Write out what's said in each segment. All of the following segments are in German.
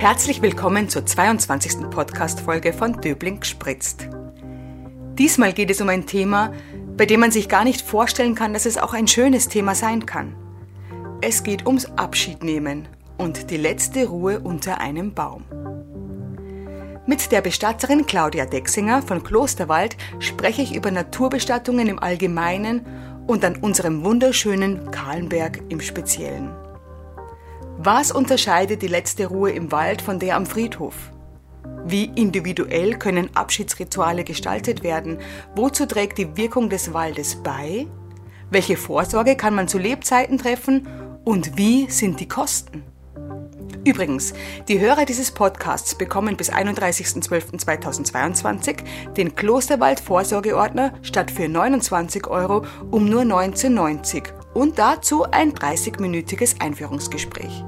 Herzlich willkommen zur 22. Podcast-Folge von Döbling gespritzt. Diesmal geht es um ein Thema, bei dem man sich gar nicht vorstellen kann, dass es auch ein schönes Thema sein kann. Es geht ums Abschiednehmen und die letzte Ruhe unter einem Baum. Mit der Bestatterin Claudia Dexinger von Klosterwald spreche ich über Naturbestattungen im Allgemeinen und an unserem wunderschönen Kahlenberg im Speziellen. Was unterscheidet die letzte Ruhe im Wald von der am Friedhof? Wie individuell können Abschiedsrituale gestaltet werden? Wozu trägt die Wirkung des Waldes bei? Welche Vorsorge kann man zu Lebzeiten treffen? Und wie sind die Kosten? Übrigens, die Hörer dieses Podcasts bekommen bis 31.12.2022 den Klosterwald Vorsorgeordner statt für 29 Euro um nur 19,90 und dazu ein 30-minütiges Einführungsgespräch.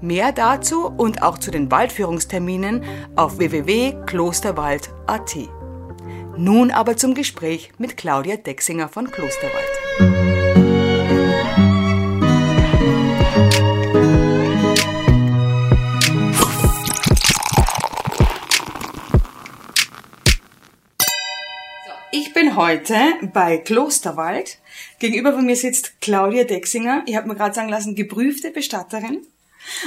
Mehr dazu und auch zu den Waldführungsterminen auf www.klosterwald.at. Nun aber zum Gespräch mit Claudia Dexinger von Klosterwald. Bin heute bei Klosterwald. Gegenüber von mir sitzt Claudia Dexinger. Ich habe mir gerade sagen lassen, geprüfte Bestatterin.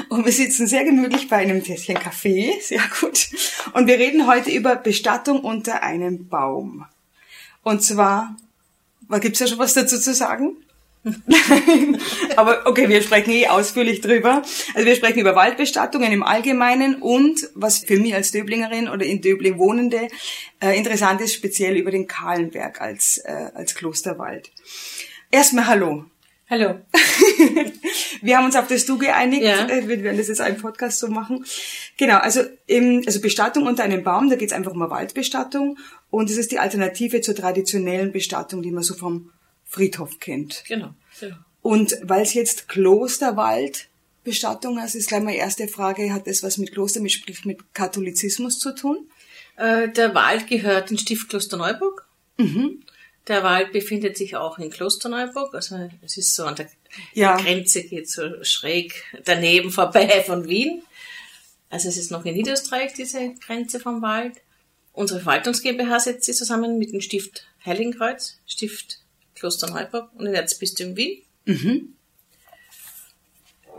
Und wir sitzen sehr gemütlich bei einem Tässchen Kaffee, sehr gut. Und wir reden heute über Bestattung unter einem Baum. Und zwar, gibt's ja schon was dazu zu sagen? Aber okay, wir sprechen eh ausführlich drüber. Also wir sprechen über Waldbestattungen im Allgemeinen und was für mich als Döblingerin oder in Döbling Wohnende äh, interessant ist, speziell über den Kahlenberg als, äh, als Klosterwald. Erstmal Hallo. Hallo. wir haben uns auf das Du geeinigt. Ja. Äh, Wir werden das jetzt einen Podcast so machen. Genau, also, im, also Bestattung unter einem Baum, da geht es einfach um eine Waldbestattung. Und es ist die Alternative zur traditionellen Bestattung, die man so vom Friedhof kennt. Genau. genau. Und weil es jetzt Klosterwaldbestattung ist, ist gleich meine erste Frage, hat das was mit Kloster, mit, sprich mit Katholizismus zu tun? Äh, der Wald gehört in Stift Klosterneuburg. Mhm. Der Wald befindet sich auch in Klosterneuburg. Also es ist so an der Ja. Grenze, geht so schräg daneben vorbei von Wien. Also es ist noch in Niederösterreich, diese Grenze vom Wald. Unsere Verwaltungs GmbH setzt sich zusammen mit dem Stift Heiligenkreuz, Stift Klosterneuburg und den Erzbistum Wien. Mhm.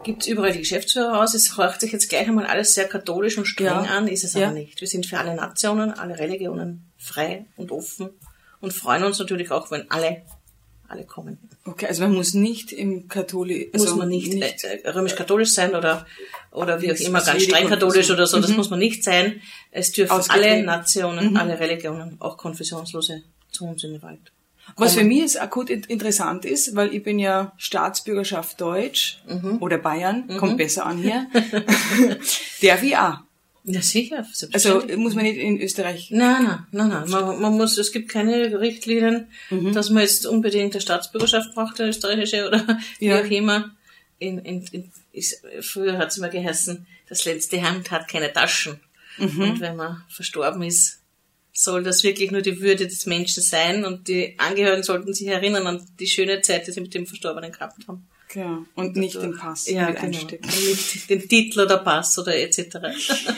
Gibt überall die Geschäftsführer aus. Es hört sich jetzt gleich einmal alles sehr katholisch und streng Ja. an, ist es Ja. aber nicht. Wir sind für alle Nationen, alle Religionen frei und offen und freuen uns natürlich auch, wenn alle, alle kommen. Okay, also man muss nicht im Katholi... Also muss man nicht, Äh, römisch-katholisch sein oder, oder wie auch Das immer, ganz Ledig streng katholisch oder so. Das Mhm. muss man nicht sein. Es dürfen alle Nationen, Mhm. alle Religionen, auch konfessionslose zu uns in den Wald. Was für mich jetzt akut in- interessant ist, weil ich bin ja Staatsbürgerschaft Deutsch Mhm. oder Bayern, kommt besser an hier. Darf ich auch. Ja, sicher. Also muss man nicht in Österreich... Nein, nein, nein, nein. Man, man muss, es gibt keine Richtlinien, Mhm. dass man jetzt unbedingt eine Staatsbürgerschaft braucht, eine österreichische oder Ja. wie auch immer. In, in, in, ist, früher hat es immer geheißen, das letzte Hemd hat keine Taschen. Mhm. Und wenn man verstorben ist, soll das wirklich nur die Würde des Menschen sein und die Angehörigen sollten sich erinnern an die schöne Zeit, die sie mit dem Verstorbenen gehabt haben. Ja, und nicht den Pass Ja, mit genau. einstecken. Und nicht den Titel oder Pass oder etc.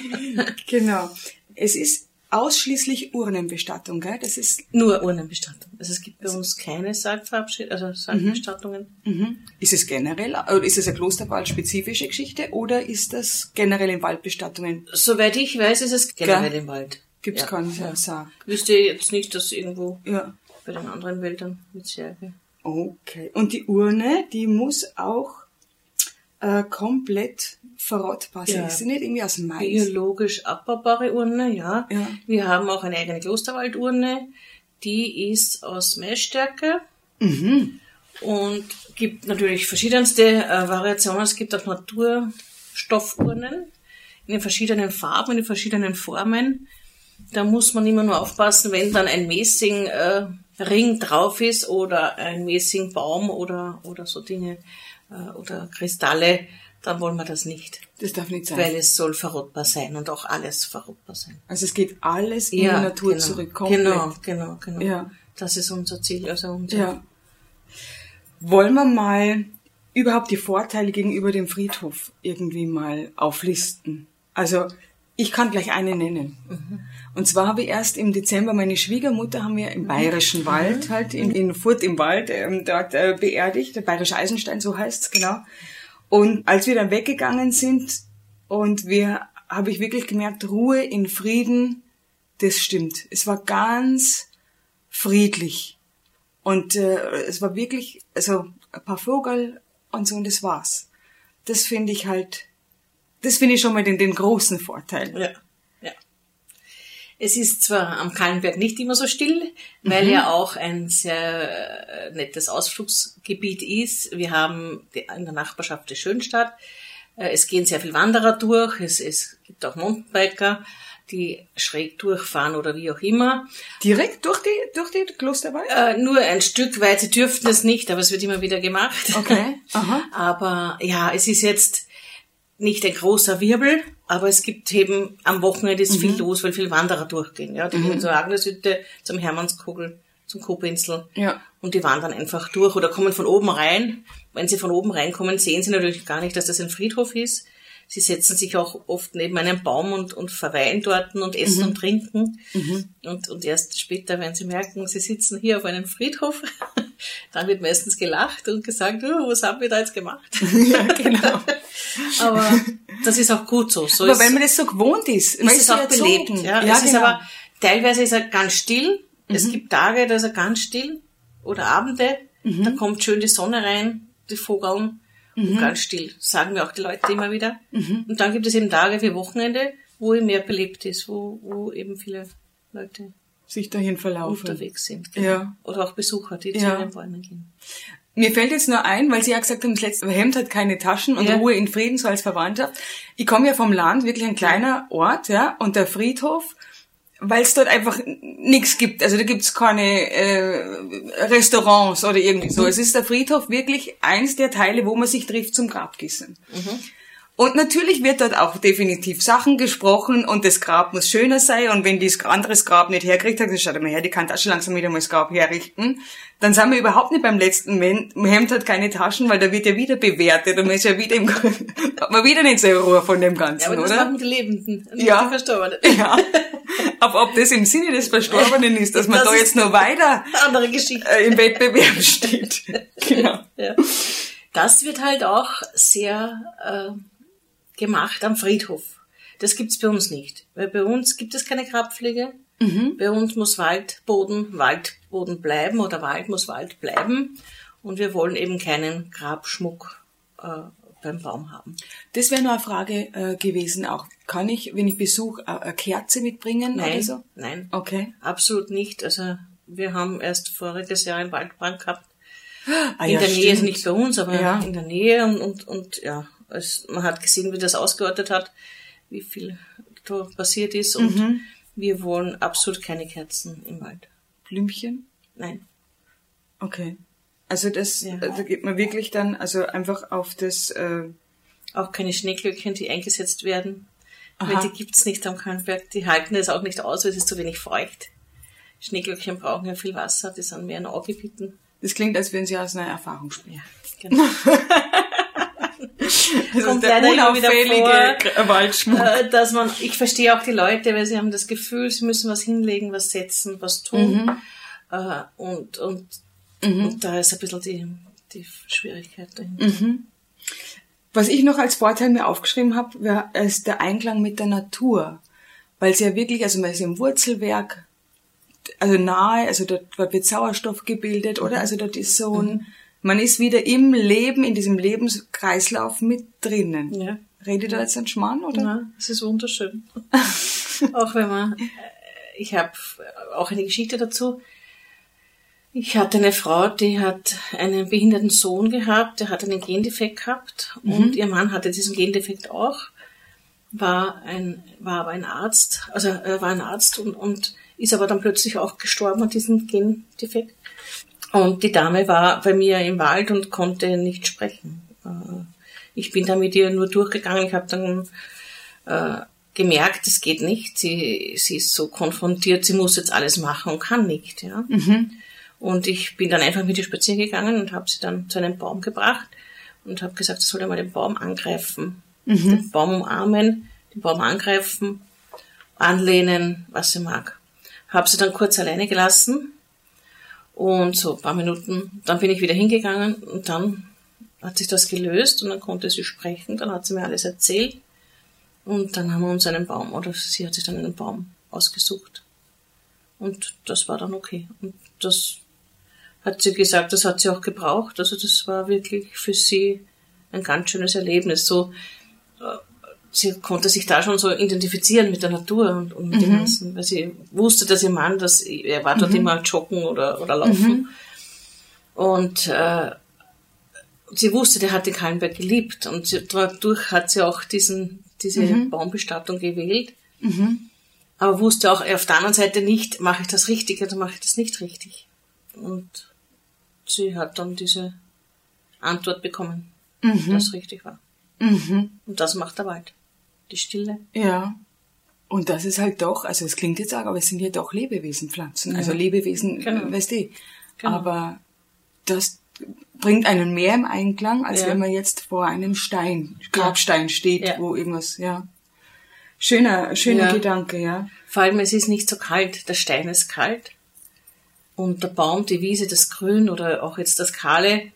Genau. Es ist ausschließlich Urnenbestattung, gell? Das ist, Nur Urnenbestattung. Also es gibt bei uns keine Sargverabschied, also Sargbestattungen. mhm. ist es generell, oder ist es eine Klosterwald-spezifische Geschichte oder ist das generell in Waldbestattungen? Soweit ich weiß, ist es generell Gell? im Wald. Gibt's ja. keinen ja. Sarg? Wüsste jetzt nicht, dass irgendwo Ja. bei den anderen Wäldern mit Särge. Okay. Und die Urne, die muss auch äh, komplett verrottbar sein. Ja. Ist sie nicht irgendwie aus Mais? Biologisch abbaubare Urne, ja. Ja. Wir haben auch eine eigene Klosterwaldurne. Die ist aus Maisstärke Mhm. und gibt natürlich verschiedenste äh, Variationen. Es gibt auch Naturstoffurnen in den verschiedenen Farben, in den verschiedenen Formen. Da muss man immer nur aufpassen, wenn dann ein Messing äh, drauf ist oder ein Messing Baum oder oder so Dinge äh, oder Kristalle, dann wollen wir das nicht, Das darf nicht sein. weil es soll verrottbar sein und auch alles verrottbar sein. also es geht alles in die Natur genau, zurück. Komplett. Genau, genau, genau. Ja. Das ist unser Ziel, also unser Ja. Wollen wir mal überhaupt die Vorteile gegenüber dem Friedhof irgendwie mal auflisten. Also ich kann gleich eine nennen. Mhm. Und zwar habe ich erst im Dezember meine Schwiegermutter haben wir im Bayerischen mhm. Wald halt in, in Furt im Wald ähm, dort äh, beerdigt, der Bayerische Eisenstein, so heißt's genau. Und als wir dann weggegangen sind und wir habe ich wirklich gemerkt, Ruhe in Frieden, das stimmt. Es war ganz friedlich. Und äh, es war wirklich, also ein paar Vogel und so und das war's. Das finde ich halt, das finde ich schon mal den, den großen Vorteil. Ja. ja. Es ist zwar am Kallenberg nicht immer so still, weil mhm. ja auch ein sehr äh, nettes Ausflugsgebiet ist. Wir haben in der Nachbarschaft die Schönstadt. Äh, es gehen sehr viele Wanderer durch. Es, es gibt auch Mountainbiker die schräg durchfahren oder wie auch immer. Direkt durch die, durch die Klosterwald? Äh, nur ein Stück weit, sie dürften es nicht, aber es wird immer wieder gemacht. Okay. Aha. aber ja, es ist jetzt nicht ein großer Wirbel, aber es gibt eben am Wochenende ist mhm. viel los, weil viele Wanderer durchgehen. Ja, die mhm. gehen zur Agneshütte, zum Hermannskogel, zum Kopinsel. Ja. Und die wandern einfach durch oder kommen von oben rein. Wenn sie von oben reinkommen, sehen sie natürlich gar nicht, dass das ein Friedhof ist Sie setzen sich auch oft neben einen Baum und, und verweilen dort und essen mhm. und trinken. Mhm. Und, und erst später, wenn sie merken, sie sitzen hier auf einem Friedhof, dann wird meistens gelacht und gesagt, oh, was haben wir da jetzt gemacht? ja, genau. aber das ist auch gut so. so aber weil man das so gewohnt ist. Ist es auch belebt. Ja, ja es genau. ist aber, teilweise ist er ganz still. Mhm. Es gibt Tage, da ist er ganz still. Oder Abende. Mhm. Da kommt schön die Sonne rein, die Vogeln mhm. ganz still, sagen mir auch die Leute immer wieder. Mhm. Und dann gibt es eben Tage wie Wochenende, wo eben mehr belebt ist, wo, wo eben viele Leute sich dahin verlaufen. Unterwegs sind. Genau. Ja. Oder auch Besucher, die ja. zu den Bäumen gehen. Mir fällt jetzt nur ein, weil Sie ja gesagt haben, das letzte Hemd hat keine Taschen und ja. Ruhe in Frieden so als Verwandtschaft. Ich komme ja vom Land, wirklich ein kleiner Ort, ja, und der Friedhof weil es dort einfach nichts gibt. Also da gibt's keine äh, Restaurants oder irgendwie so. Es ist der Friedhof wirklich eins der Teile, wo man sich trifft zum Grabgießen. Mhm. Und natürlich wird dort auch definitiv Sachen gesprochen und das Grab muss schöner sein und wenn dieses anderes Grab nicht herkriegt, dann schaut mal her, die kann Tasche langsam wieder mal das Grab herrichten. Dann sind wir überhaupt nicht beim letzten Hemd hat keine Taschen, weil da wird ja wieder bewertet und man ist ja wieder im, hat man wieder nicht so Ruhe von dem Ganzen, ja, aber das oder? machen die Lebenden, nicht ja. die Verstorbenen. Ja. Aber ob das im Sinne des Verstorbenen ist, dass man das da jetzt noch weiter. Äh, im Wettbewerb steht. genau. Ja. Das wird halt auch sehr äh, gemacht am Friedhof. Das gibt's bei uns nicht. Weil bei uns gibt es keine Grabpflege. Mhm. Bei uns muss Waldboden Waldboden bleiben oder Wald muss Wald bleiben. Und wir wollen eben keinen Grabschmuck äh, beim Baum haben. Das wäre nur eine Frage äh, gewesen auch. Kann ich, wenn ich besuche, eine Kerze mitbringen nein, oder so? Nein, okay. absolut nicht. Also wir haben erst voriges Jahr einen Waldbrand gehabt. Ah, in ja, der stimmt. Nähe, also nicht bei uns, aber Ja. in der Nähe und, und, und ja, es, man hat gesehen, wie das ausgeordnet hat, wie viel passiert ist und Mhm. wir wollen absolut keine Kerzen im Wald. Blümchen? Nein. Okay. Also das, Ja. da geht man wirklich dann, also einfach auf das, äh, Auch keine Schneeglöckchen, die eingesetzt werden. Aha. Weil die gibt's nicht am Kallenberg. Die halten es auch nicht aus, weil es ist zu wenig feucht. Schneeglöckchen brauchen ja viel Wasser, die sind mehr in Augebieten. das klingt, als würden Sie aus einer Erfahrung sprechen. Ja, genau. Das Kommt ist der unauffällige vor, Gr- Waldschmuck. äh, dass man, ich verstehe auch die Leute, weil sie haben das Gefühl, sie müssen was hinlegen, was setzen, was tun. Mhm. Äh, und, und, und da ist ein bisschen die, die Schwierigkeit dahinter. Mhm. Was ich noch als Vorteil mir aufgeschrieben habe, ist der Einklang mit der Natur. Weil es ja wirklich, also man ist im Wurzelwerk, also nahe, also dort, dort wird Sauerstoff gebildet, oder? Also dort ist so ein, man ist wieder im Leben, in diesem Lebenskreislauf mit drinnen. Ja. Redet da jetzt ein Schmarrn, oder? Ja, es ist wunderschön. auch wenn man, äh, ich habe auch eine Geschichte dazu. Ich hatte eine Frau, die hat einen behinderten Sohn gehabt, der hat einen Gendefekt gehabt und ihr Mann hatte diesen Gendefekt auch, war ein, war aber ein Arzt, also er war ein Arzt und, und ist aber dann plötzlich auch gestorben an diesem Gendefekt. Und die Dame war bei mir im Wald und konnte nicht sprechen. Äh, Ich bin da mit ihr nur durchgegangen. Ich habe dann äh, gemerkt, es geht nicht. Sie, sie ist so konfrontiert, sie muss jetzt alles machen und kann nicht. Ja? Und ich bin dann einfach mit ihr spazieren gegangen und habe sie dann zu einem Baum gebracht und habe gesagt, ich soll ja mal den Baum angreifen. Den Baum umarmen, den Baum angreifen, anlehnen, was sie mag. Habe sie dann kurz alleine gelassen und so ein paar Minuten, dann bin ich wieder hingegangen und dann hat sich das gelöst und dann konnte sie sprechen, dann hat sie mir alles erzählt und dann haben wir uns einen Baum, oder sie hat sich dann einen Baum ausgesucht. Und das war dann okay. Und das hat sie gesagt, das hat sie auch gebraucht. Also das war wirklich für sie ein ganz schönes Erlebnis. So, sie konnte sich da schon so identifizieren mit der Natur und, und mit dem Ganzen, weil sie wusste, dass ihr Mann, dass er war dort immer joggen oder, oder laufen. Und äh, sie wusste, der hat den Kallenberg geliebt und sie, dadurch hat sie auch diesen, diese Baumbestattung gewählt. Aber wusste auch auf der anderen Seite nicht, mache ich das richtig oder mache ich das nicht richtig. Und sie hat dann diese Antwort bekommen, dass richtig war. Und das macht der Wald. Die Stille. Ja. Und das ist halt doch, also es klingt jetzt arg, aber es sind ja doch Lebewesen, Pflanzen. Also Lebewesen, Genau. weißt du. Genau. Aber das bringt einen mehr im Einklang, als Ja. wenn man jetzt vor einem Stein, Grabstein steht, Ja. wo irgendwas, ja. Schöner, schöner Ja. Gedanke, ja. Vor allem, es ist nicht so kalt. Der Stein ist kalt. Und der Baum, die Wiese, das Grün oder auch jetzt das Kahle,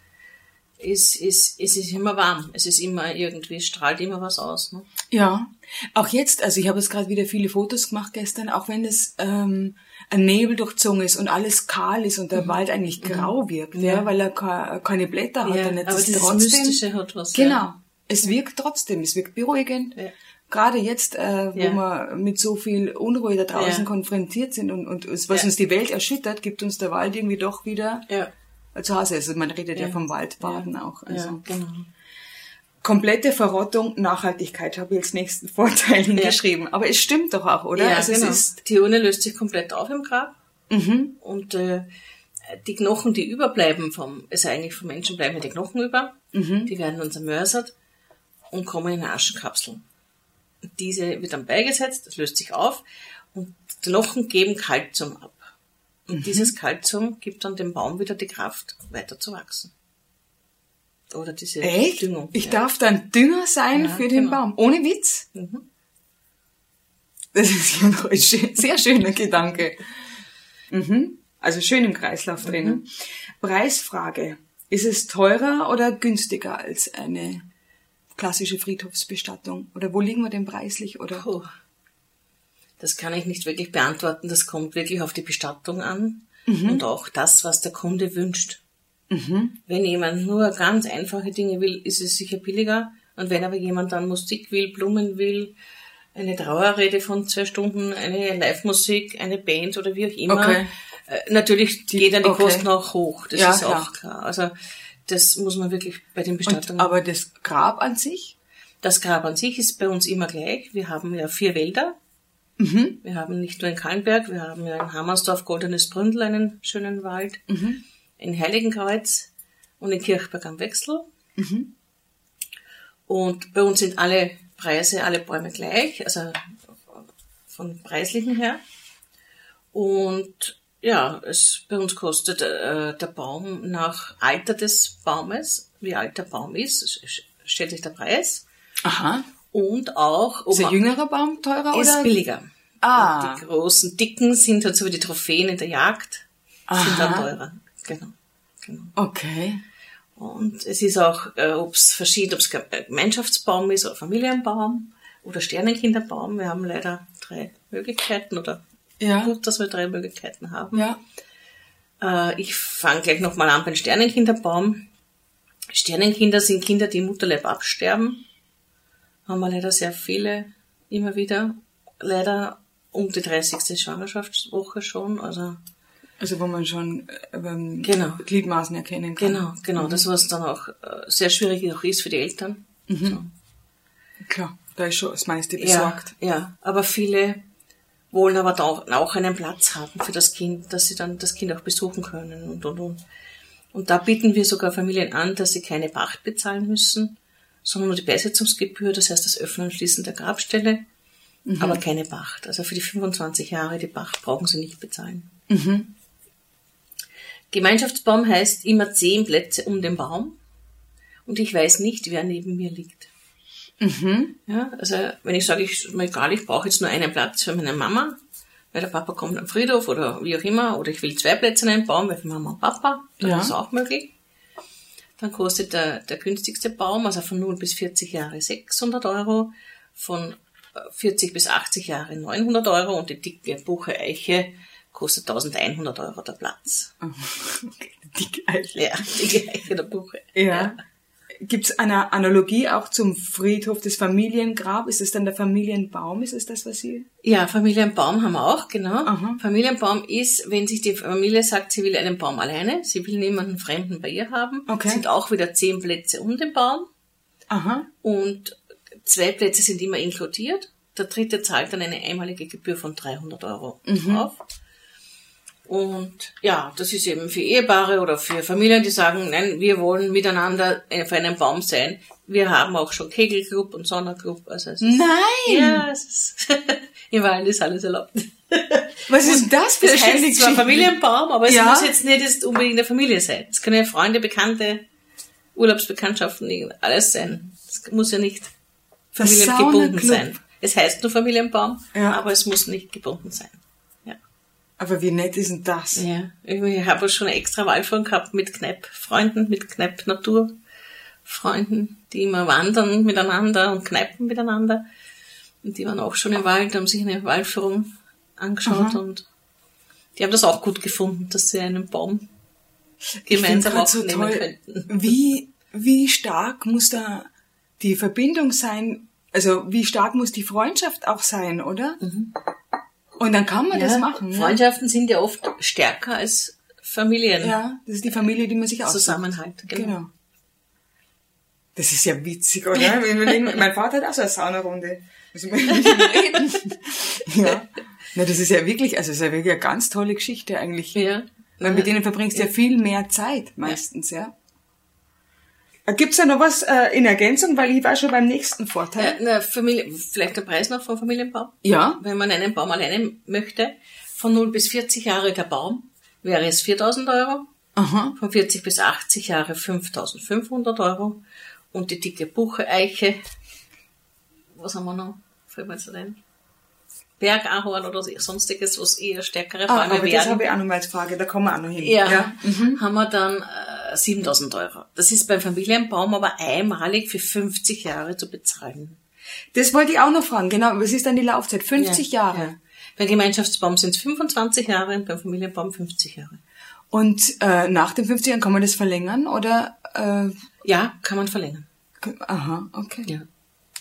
ist, ist, es ist immer warm. Es ist immer irgendwie, strahlt immer was aus. Ne? Ja, auch jetzt, also ich habe jetzt gerade wieder viele Fotos gemacht gestern, auch wenn es ähm, ein Nebel durchzogen ist und alles kahl ist und der Wald eigentlich grau wirkt, ja. Mhm. Ja. weil er ke- keine Blätter hat. Ja, dann jetzt aber dieses trotzdem, Mystische hat was. Genau, Ja. es wirkt trotzdem, es wirkt beruhigend. Ja. Gerade jetzt, äh, wo Ja. wir mit so viel Unruhe da draußen Ja. konfrontiert sind und, und was Ja. uns die Welt erschüttert, gibt uns der Wald irgendwie doch wieder Ja. Zu Hause. Also man redet ja, Ja. vom Waldbaden auch. Also. ja, genau. Komplette Verrottung, Nachhaltigkeit habe ich als nächsten Vorteil hingeschrieben. Aber es stimmt doch auch, oder? Ja, also genau. es ist, die Urne löst sich komplett auf im Grab. mhm, Und äh, die Knochen, die überbleiben vom, also eigentlich vom Menschen bleiben ja die Knochen über, Mhm. die werden dann zermörsert und kommen in eine Aschenkapsel. Diese wird dann beigesetzt, das löst sich auf und die Knochen geben Kalzium ab. Und Mhm. dieses Kalzium gibt dann dem Baum wieder die Kraft, weiter zu wachsen. Oder diese echt? Düngung. Ich ja. darf dann Dünger sein Ja, für den genau. Baum. Ohne Witz? Mhm. Das ist ja noch ein schön, sehr schöner Gedanke. Mhm. Also schön im Kreislauf drinnen. Mhm. Preisfrage. Ist es teurer oder günstiger als eine klassische Friedhofsbestattung? Oder wo liegen wir denn preislich? Oder? Puh. Das kann ich nicht wirklich beantworten. Das kommt wirklich auf die Bestattung an und auch das, was der Kunde wünscht. Wenn jemand nur ganz einfache Dinge will, ist es sicher billiger. Und wenn aber jemand dann Musik will, Blumen will, eine Trauerrede von zwei Stunden, eine Live-Musik, eine Band oder wie auch immer, Okay. äh, natürlich geht dann die okay. Kosten auch hoch. Das Ja, ist auch klar. Also das muss man wirklich bei den Und, Bestattungen. aber das Grab an sich? Das Grab an sich ist bei uns immer gleich. Wir haben ja vier Wälder. Mhm. Wir haben nicht nur in Kallenberg, wir haben ja in Hammersdorf Goldenes Bründel einen schönen Wald, Mhm. in Heiligenkreuz und in Kirchberg am Wechsel. Mhm. Und bei uns sind alle Preise, alle Bäume gleich, also von preislichen her. Und ja, es bei uns kostet äh, der Baum nach Alter des Baumes, wie alt der Baum ist, stellt sich der Preis. Aha. Und auch, ob Ist ein jüngerer Baum teurer ist oder? billiger. Ah. Und die großen, dicken sind halt so wie die Trophäen in der Jagd, sind dann Aha. teurer. Genau. genau. Okay. Und es ist auch, äh, ob es verschieden, ob es Gemeinschaftsbaum ist oder Familienbaum oder Sternenkinderbaum. Wir haben leider drei Möglichkeiten oder Ja. gut, dass wir drei Möglichkeiten haben. Ja. Äh, ich fange gleich nochmal an beim Sternenkinderbaum. Sternenkinder sind Kinder, die im Mutterleib absterben. Haben wir leider sehr viele, immer wieder. Leider um die 30. Schwangerschaftswoche schon. Also Also wo man schon ähm, Genau. Gliedmaßen erkennen kann. genau, genau. Das was dann auch äh, sehr schwierig auch ist für die Eltern. So. Klar, da ist schon das meiste Ja, besorgt. ja, aber viele wollen aber auch, auch einen Platz haben für das Kind, dass sie dann das Kind auch besuchen können und und und. Und da bieten wir sogar Familien an, dass sie keine Pacht bezahlen müssen, sondern nur die Beisetzungsgebühr, das heißt das Öffnen und Schließen der Grabstelle, aber keine Pacht. Also für die 25 Jahre die Pacht brauchen sie nicht bezahlen. Gemeinschaftsbaum heißt immer zehn Plätze um den Baum und ich weiß nicht, wer neben mir liegt. Mhm. Ja, also wenn ich sage, ich, mir egal, ich brauche jetzt nur einen Platz für meine Mama, weil der Papa kommt am Friedhof oder wie auch immer, oder ich will zwei Plätze in einem Baum, weil für Mama und Papa, dann Ja. ist es auch möglich. Dann kostet der, der günstigste Baum, also von 0 bis 40 Jahre 600 Euro, von äh, 40 bis 80 Jahre 900 Euro und die dicke Buche Eiche kostet 1100 Euro der Platz. Okay. Die Eiche. Ja, die Eiche der Buche. Ja. Gibt es eine Analogie auch zum Friedhof des Familiengrab? Ist es dann der Familienbaum? Ist es das, was Sie... Ja, Familienbaum haben wir auch, genau. Aha. Familienbaum ist, wenn sich die Familie sagt, sie will einen Baum alleine, sie will niemanden Fremden bei ihr haben, Okay. sind auch wieder zehn Plätze um den Baum Aha. und zwei Plätze sind immer inkludiert. Der dritte zahlt dann eine einmalige Gebühr von 300 Euro drauf. Und ja, das ist eben für Ehepaare oder für Familien, die sagen, nein, wir wollen miteinander auf einem Baum sein. Wir haben auch schon Kegelclub und Sonderclub. Also es ist, Nein! ja, es ist, im Wald ist alles erlaubt. Was ist das für Das eine schöne heißt zwar? Familienbaum, aber es Ja. muss jetzt nicht unbedingt eine Familie sein. Es können ja Freunde, Bekannte, Urlaubsbekanntschaften, alles sein. Es muss ja nicht familiengebunden sein. Es heißt nur Familienbaum, Ja. aber es muss nicht gebunden sein. Aber wie nett ist denn das? ja. Ich habe schon eine extra Waldführung gehabt mit Kneipp-Freunden, mit Kneipp-Naturfreunden, die immer wandern miteinander und kneipen miteinander. Und die waren auch schon im Wald, haben sich eine Waldführung angeschaut und die haben das auch gut gefunden, dass sie einen Baum gemeinsam Ich find's grad aufnehmen könnten. Wie, wie stark muss da die Verbindung sein? Also wie stark muss die Freundschaft auch sein, oder? Und dann kann man das machen. ne? Freundschaften sind ja oft stärker als Familien. Ja, das ist die Familie, die man sich aussucht. Zusammenhalt, genau. Genau. Das ist ja witzig, oder? Mein Vater hat auch so eine Saunarunde. Reden. ja. Na, das ist ja wirklich, also das ist ja wirklich eine ganz tolle Geschichte eigentlich. Ja. Weil mit denen verbringst du ja viel mehr Zeit meistens, ja. Äh, Gibt's da noch was äh, in Ergänzung? Weil ich war schon beim nächsten Vorteil. Äh, na, Familie, vielleicht der Preis noch vom Familienbaum? Ja. Wenn man einen Baum alleine möchte, von 0 bis 40 Jahre der Baum, wäre es 4000 Euro. Aha. Von 40 bis 80 Jahre 5500 Euro. Und die dicke Buche-Eiche, was haben wir noch? Fällt mir jetzt ein. Bergahorn oder sonstiges, was eher stärkere Ah, Bäume aber das werden. habe ich auch noch mal als Frage, da kommen wir auch noch hin. Ja, haben wir dann äh, 7000 Euro. Das ist beim Familienbaum aber einmalig für 50 Jahre zu bezahlen. Das wollte ich auch noch fragen, genau. Was ist dann die Laufzeit? 50 Ja, Jahre. Ja. Beim Gemeinschaftsbaum sind es 25 Jahre und beim Familienbaum 50 Jahre. Und äh, nach den 50 Jahren kann man das verlängern oder? Äh, Ja, kann man verlängern. aha, okay. Ja.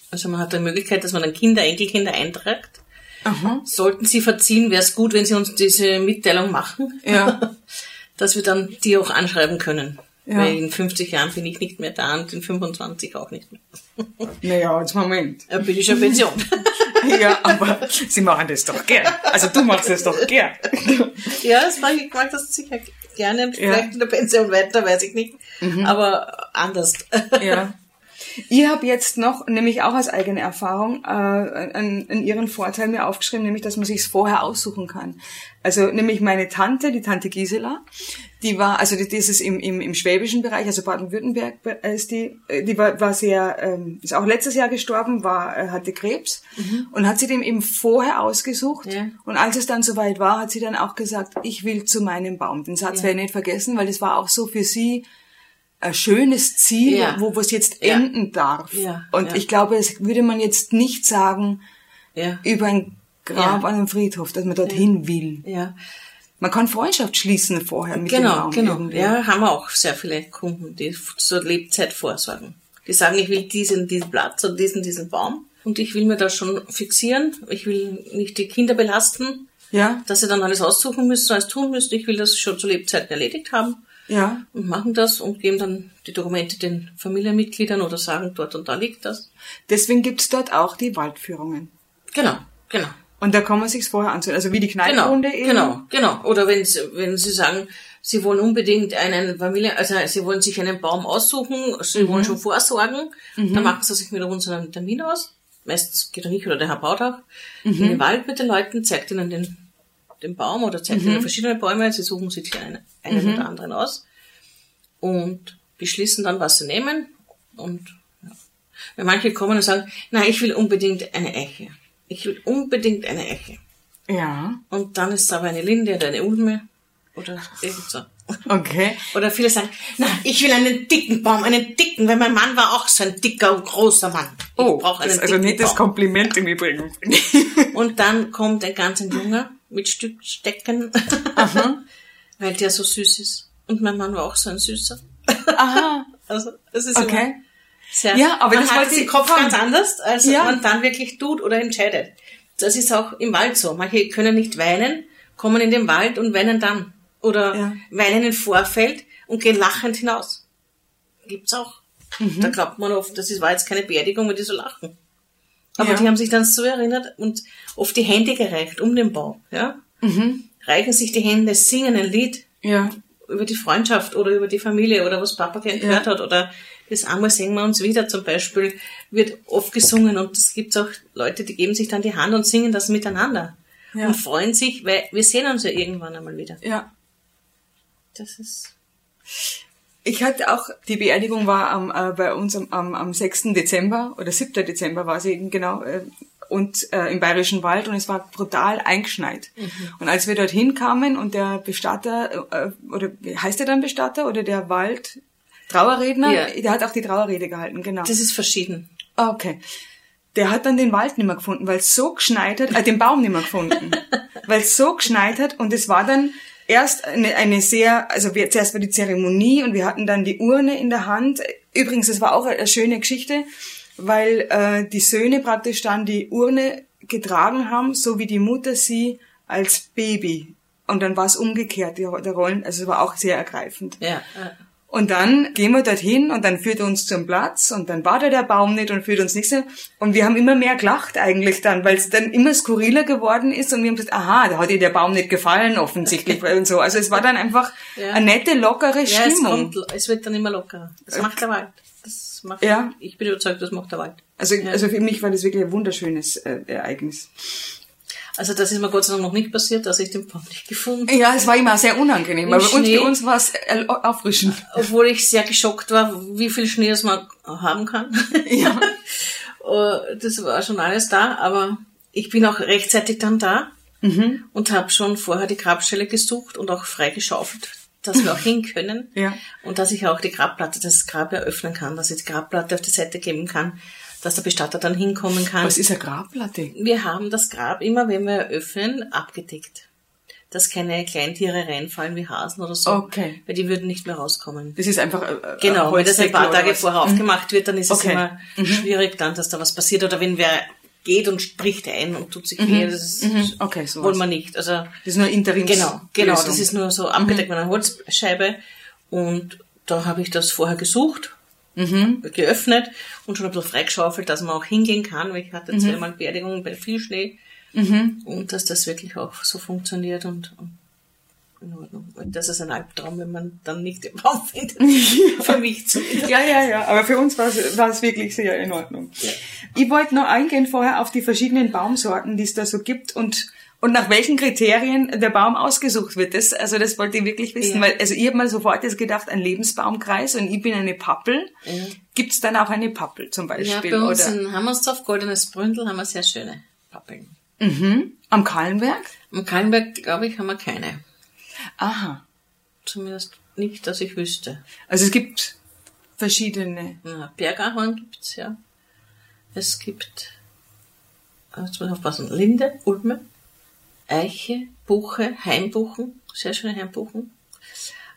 Also man hat die Möglichkeit, dass man dann Kinder, Enkelkinder eintragt. Aha. Sollten sie verziehen, wäre es gut, wenn sie uns diese Mitteilung machen, Ja. dass wir dann die auch anschreiben können. Ja. Weil in 50 Jahren bin ich nicht mehr da und in 25 auch nicht mehr. Naja, jetzt Moment. Da bin ich schon Pension. ja, aber Sie machen das doch gern. Also du machst das doch gern. Ja, das mag ich mag das sicher gerne. Ja. Mhm. Vielleicht in der Pension weiter, weiß ich nicht. Aber anders. Ja. Ich habe jetzt noch, nämlich auch als eigene Erfahrung, äh, an, an ihren Vorteil mir aufgeschrieben, nämlich, dass man sich's vorher aussuchen kann. Also nämlich meine Tante, die Tante Gisela, die war, also die, das ist im, im, im schwäbischen Bereich, also Baden-Württemberg äh, ist die, äh, die war, war sehr, ähm, ist auch letztes Jahr gestorben, war, äh, hatte Krebs und hat sie dem eben vorher ausgesucht. Ja. Und als es dann soweit war, hat sie dann auch gesagt, ich will zu meinem Baum. Den Satz Ja. werde ich nicht vergessen, weil das war auch so für sie ein schönes Ziel, Ja. wo es jetzt Ja. enden darf. Ja, Und ich glaube, es würde man jetzt nicht sagen über ein Grab an einem Friedhof, dass man dorthin will. Man kann Freundschaft schließen vorher mit dem Genau, Baum genau. irgendwie. Ja, haben wir auch sehr viele Kunden, die zur Lebzeit vorsorgen. Die sagen, ich will diesen, diesen Platz und diesen, diesen Baum. Und ich will mir da schon fixieren. Ich will nicht die Kinder belasten, Ja, dass sie dann alles aussuchen müssen, alles tun müssen. Ich will das schon zu Lebzeiten erledigt haben. Ja. Und machen das und geben dann die Dokumente den Familienmitgliedern oder sagen, dort und da liegt das. Deswegen gibt's dort auch die Waldführungen. Genau, genau. Und da kann man sich's vorher ansehen. Also wie die Genau, Kneipenrunde eben. genau, genau. Oder wenn Sie, wenn Sie sagen, Sie wollen unbedingt einen Familie, also Sie wollen sich einen Baum aussuchen, Sie wollen schon vorsorgen, dann machen Sie sich mit uns einen Termin aus. Meistens geht er nicht oder der Herr Bautach in den Wald mit den Leuten, zeigt ihnen den, den Baum oder zeigt ihnen verschiedene Bäume. Sie suchen sich einen, einen oder anderen aus und beschließen dann, was sie nehmen. Und ja. Manche kommen und sagen, na, ich will unbedingt eine Eiche. Ich will unbedingt eine Eiche. Ja. Und dann ist es aber eine Linde oder eine Ulme oder irgend so. Okay. Oder viele sagen, na, ich will einen dicken Baum, einen dicken, weil mein Mann war auch so ein dicker und großer Mann. Ich Oh, das ist also nicht das Kompliment im Übrigen. Und dann kommt ein ganz ein Junger mit Stückstecken, weil der so süß ist. Und mein Mann war auch so ein Süßer. Aha. Also, es ist Okay. sehr, Ja, aber man das hat ich Kopf ganz anders, als Ja. man dann wirklich tut oder entscheidet. Das ist auch im Wald so. Manche können nicht weinen, kommen in den Wald und weinen dann. Oder Ja. weinen im Vorfeld und gehen lachend hinaus. Gibt's auch. Mhm. Da glaubt man oft, das ist- war jetzt keine Beerdigung, weil die so lachen. Aber Ja. die haben sich dann so erinnert und oft die Hände gereicht um den Baum, ja. Mhm. Reichen sich die Hände, singen ein Lied Ja. über die Freundschaft oder über die Familie oder was Papa gern gehört Ja. hat oder das einmal singen wir uns wieder zum Beispiel, wird oft gesungen und es gibt auch Leute, die geben sich dann die Hand und singen das miteinander Ja. und freuen sich, weil wir sehen uns ja irgendwann einmal wieder. Ja. Das ist Ich hatte auch, die Beerdigung war am, äh, bei uns am, am, am 6. Dezember oder 7. Dezember war sie eben genau äh, und äh, im Bayerischen Wald und es war brutal eingeschneit. Und als wir dorthin kamen und der Bestatter, äh, oder wie heißt der dann Bestatter oder der Wald, Trauerredner, Ja. der hat auch die Trauerrede gehalten, genau. das ist verschieden. Ah, Okay. Der hat dann den Wald nicht mehr gefunden, weil es so geschneit hat, äh, den Baum nicht mehr gefunden, weil es so geschneit hat und es war dann erst eine, eine sehr, also wir, zuerst war die Zeremonie und wir hatten dann die Urne in der Hand. Übrigens, das war auch eine schöne Geschichte, weil äh, die Söhne praktisch dann die Urne getragen haben, so wie die Mutter sie als Baby. Und dann war es umgekehrt, die, der Rollen, also es war auch sehr ergreifend. Ja, Und dann gehen wir dorthin und dann führt er uns zum Platz und dann war da der Baum nicht und führt uns nichts. Und wir haben immer mehr gelacht eigentlich dann, weil es dann immer skurriler geworden ist und wir haben gesagt, aha, da hat ihr der Baum nicht gefallen offensichtlich und so. Also es war dann einfach Ja. eine nette, lockere ja es, Stimmung. kommt, es wird dann immer lockerer. Das macht der Wald. Das macht, Ja. Ich bin überzeugt, das macht der Wald. Also, Ja. also für mich war das wirklich ein wunderschönes äh, Ereignis. Also das ist mir Gott sei Dank noch nicht passiert, dass ich den nicht gefunden Ja, es war immer sehr unangenehm, Im aber bei uns, bei uns war es äh, auffrischend. obwohl ich sehr geschockt war, wie viel Schnee es man haben kann. Ja. Äh, das war schon alles da, aber ich bin auch rechtzeitig dann da Mhm. und habe schon vorher die Grabstelle gesucht und auch freigeschaufelt, dass wir auch hin können Ja. und dass ich auch die Grabplatte, das Grab eröffnen kann, dass ich die Grabplatte auf die Seite geben kann, dass der Bestatter dann hinkommen kann. Was ist eine Grabplatte? Wir haben das Grab immer, wenn wir eröffnen, abgedeckt. Dass keine Kleintiere reinfallen wie Hasen oder so. Okay. Weil die würden nicht mehr rauskommen. Das ist einfach äh, äh, Genau, wenn das ein paar Tage was? vorher aufgemacht wird, dann ist es Okay. immer schwierig dann, dass da was passiert. Oder wenn wer geht und spricht ein und tut sich weh, das Mhm. Okay, sowas. wollen wir nicht. Also Das ist nur Interims genau, genau, Lösung. das ist nur so abgedeckt mit einer Holzscheibe. Und da habe ich das vorher gesucht, Mhm. geöffnet und schon ein bisschen freigeschaufelt, dass man auch hingehen kann, weil ich Mhm. hatte zweimal Beerdigungen bei viel Schnee. Und dass das wirklich auch so funktioniert und, und in Ordnung. Und das ist ein Albtraum, wenn man dann nicht den Baum findet. Für mich zumindest. Ja, ja, ja, aber für uns war es, war es wirklich sehr in Ordnung. Ich wollte noch eingehen vorher auf die verschiedenen Baumsorten, die es da so gibt und und nach welchen Kriterien der Baum ausgesucht wird. Das, also das wollte ich wirklich wissen, Ja. weil also ich habe mal sofort jetzt gedacht, ein Lebensbaumkreis und ich bin eine Pappel. Ja. Gibt's dann auch eine Pappel zum Ja, Beispiel? bei uns oder in Hammersdorf, Goldenes Bründel, haben wir sehr schöne Pappeln. mhm. am Kahlenberg? Am Kallenberg, glaube ich, haben wir keine. Aha. Zumindest nicht, dass ich wüsste. Also es gibt verschiedene. Na, Bergahorn gibt's ja. Es gibt, äh, jetzt muss ich aufpassen, Linde, Ulme, Eiche, Buche, Heimbuchen, sehr schöne Heimbuchen.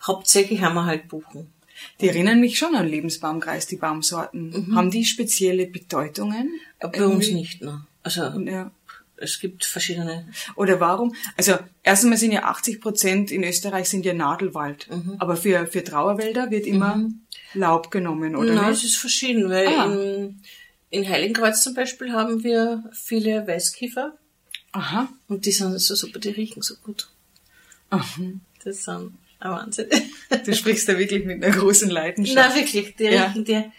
Hauptsächlich haben wir halt Buchen. Die erinnern mich schon an Lebensbaumkreis, die Baumsorten. Haben die spezielle Bedeutungen? Aber bei uns Irgendwie? nicht, ne? Also, Ja. es gibt verschiedene, Oder warum? Also erstmal sind ja 80 Prozent in Österreich sind ja Nadelwald. Mhm. Aber für, für Trauerwälder wird immer Laub genommen, oder Nein, es ist verschieden, weil Ah. in, in Heiligenkreuz zum Beispiel haben wir viele Weißkiefer Aha. und die sind so super, die riechen so gut. Aha. Das sind ein Wahnsinn. Du sprichst da wirklich mit einer großen Na Leidenschaft. wirklich, die Ja. riechen dir.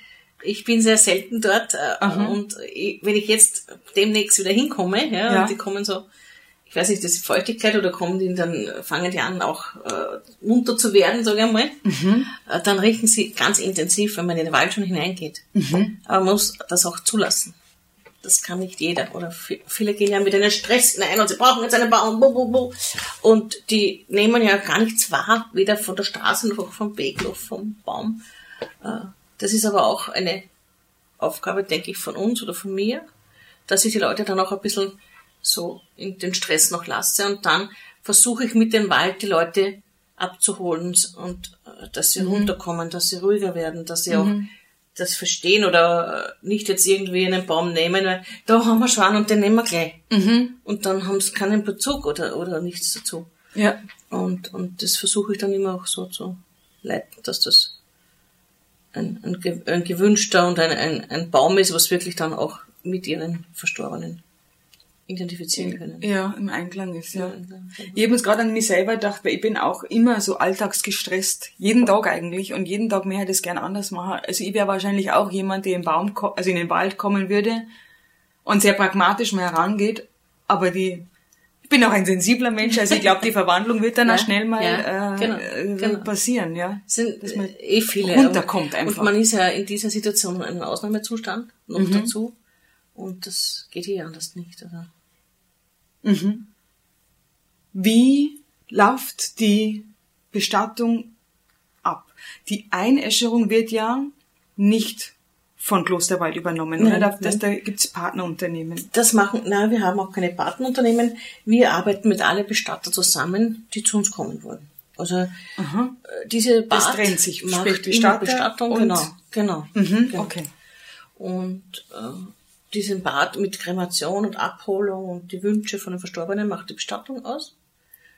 Ich bin sehr selten dort äh, Aha. und ich, wenn ich jetzt demnächst wieder hinkomme, ja, Ja. und die kommen so, ich weiß nicht, das ist Feuchtigkeit oder kommen die dann, fangen die an auch äh, munter zu werden, sage ich einmal, mhm. äh, dann riechen sie ganz intensiv, wenn man in den Wald schon hineingeht. Mhm. Aber man muss das auch zulassen. Das kann nicht jeder. Oder viele gehen ja mit einem Stress hinein und sie brauchen jetzt einen Baum. Bu, bu, bu. Und die nehmen ja gar nichts wahr, weder von der Straße noch vom Weg noch vom Baum. Äh, das ist aber auch eine Aufgabe, denke ich, von uns oder von mir, dass ich die Leute dann auch ein bisschen so in den Stress noch lasse und dann versuche ich mit dem Wald die Leute abzuholen und äh, dass sie mhm. runterkommen, dass sie ruhiger werden, dass sie mhm. Das verstehen oder nicht jetzt irgendwie einen Baum nehmen, weil da haben wir Schwan und den nehmen wir gleich. Mhm. Und dann haben sie keinen Bezug oder, oder nichts dazu. Ja. Und, und das versuche ich dann immer auch so zu leiten, dass das ein, ein, ein gewünschter und ein, ein, ein Baum ist, was wirklich dann auch mit ihren Verstorbenen identifizieren können. Ja, im Einklang ist, ja. Ich habe uns gerade an mich selber gedacht, weil ich bin auch immer so alltagsgestresst. Jeden Tag eigentlich und jeden Tag mehr hätte ich es gern anders machen. Also ich wäre wahrscheinlich auch jemand, der im Baum, also in den Wald kommen würde und sehr pragmatisch mal herangeht, aber die, ich bin auch ein sensibler Mensch, also ich glaube, die Verwandlung wird dann ja, auch schnell mal ja, äh, genau, äh, genau. passieren, ja. Sind dass man eh viele. Runterkommt einfach. Und man ist ja in dieser Situation in einem Ausnahmezustand noch mhm. dazu. Und das geht hier anders nicht, oder? Mhm. Wie läuft die Bestattung ab? Die Einäscherung wird ja nicht von Klosterwald übernommen, nein, oder? Das, da gibt's Partnerunternehmen. Das machen, nein, wir haben auch keine Partnerunternehmen. Wir arbeiten mit alle Bestatter zusammen, die zu uns kommen wollen. Also Aha. Äh, diese Bad das trennt sich, macht Bestatter Bestattung, genau, genau, mhm, genau. Okay. Und äh, diesen Bad mit Kremation und Abholung und die Wünsche von den Verstorbenen macht die Bestattung aus.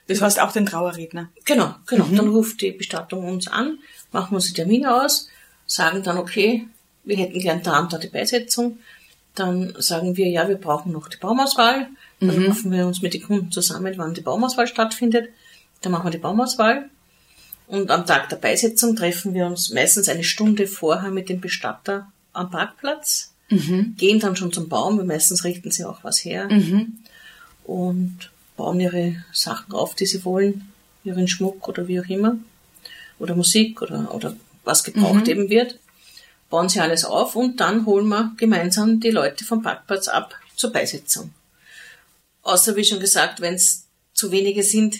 Das heißt auch den Trauerredner. Genau, genau. Mhm. Dann ruft die Bestattung uns an, machen uns die Termine aus, sagen dann, okay, wir hätten gern da und da die Beisetzung. Dann sagen wir, ja, wir brauchen noch die Baumauswahl. Dann mhm. rufen wir uns mit den Kunden zusammen, wann die Baumauswahl stattfindet. Dann machen wir die Baumauswahl. Und am Tag der Beisetzung treffen wir uns meistens eine Stunde vorher mit dem Bestatter am Parkplatz mhm. gehen dann schon zum Baum, weil meistens richten sie auch was her mhm. und bauen ihre Sachen auf, die sie wollen, ihren Schmuck oder wie auch immer, oder Musik oder, oder was gebraucht mhm. eben wird, bauen sie alles auf und dann holen wir gemeinsam die Leute vom Parkplatz ab zur Beisetzung. Außer wie schon gesagt, wenn es zu wenige sind,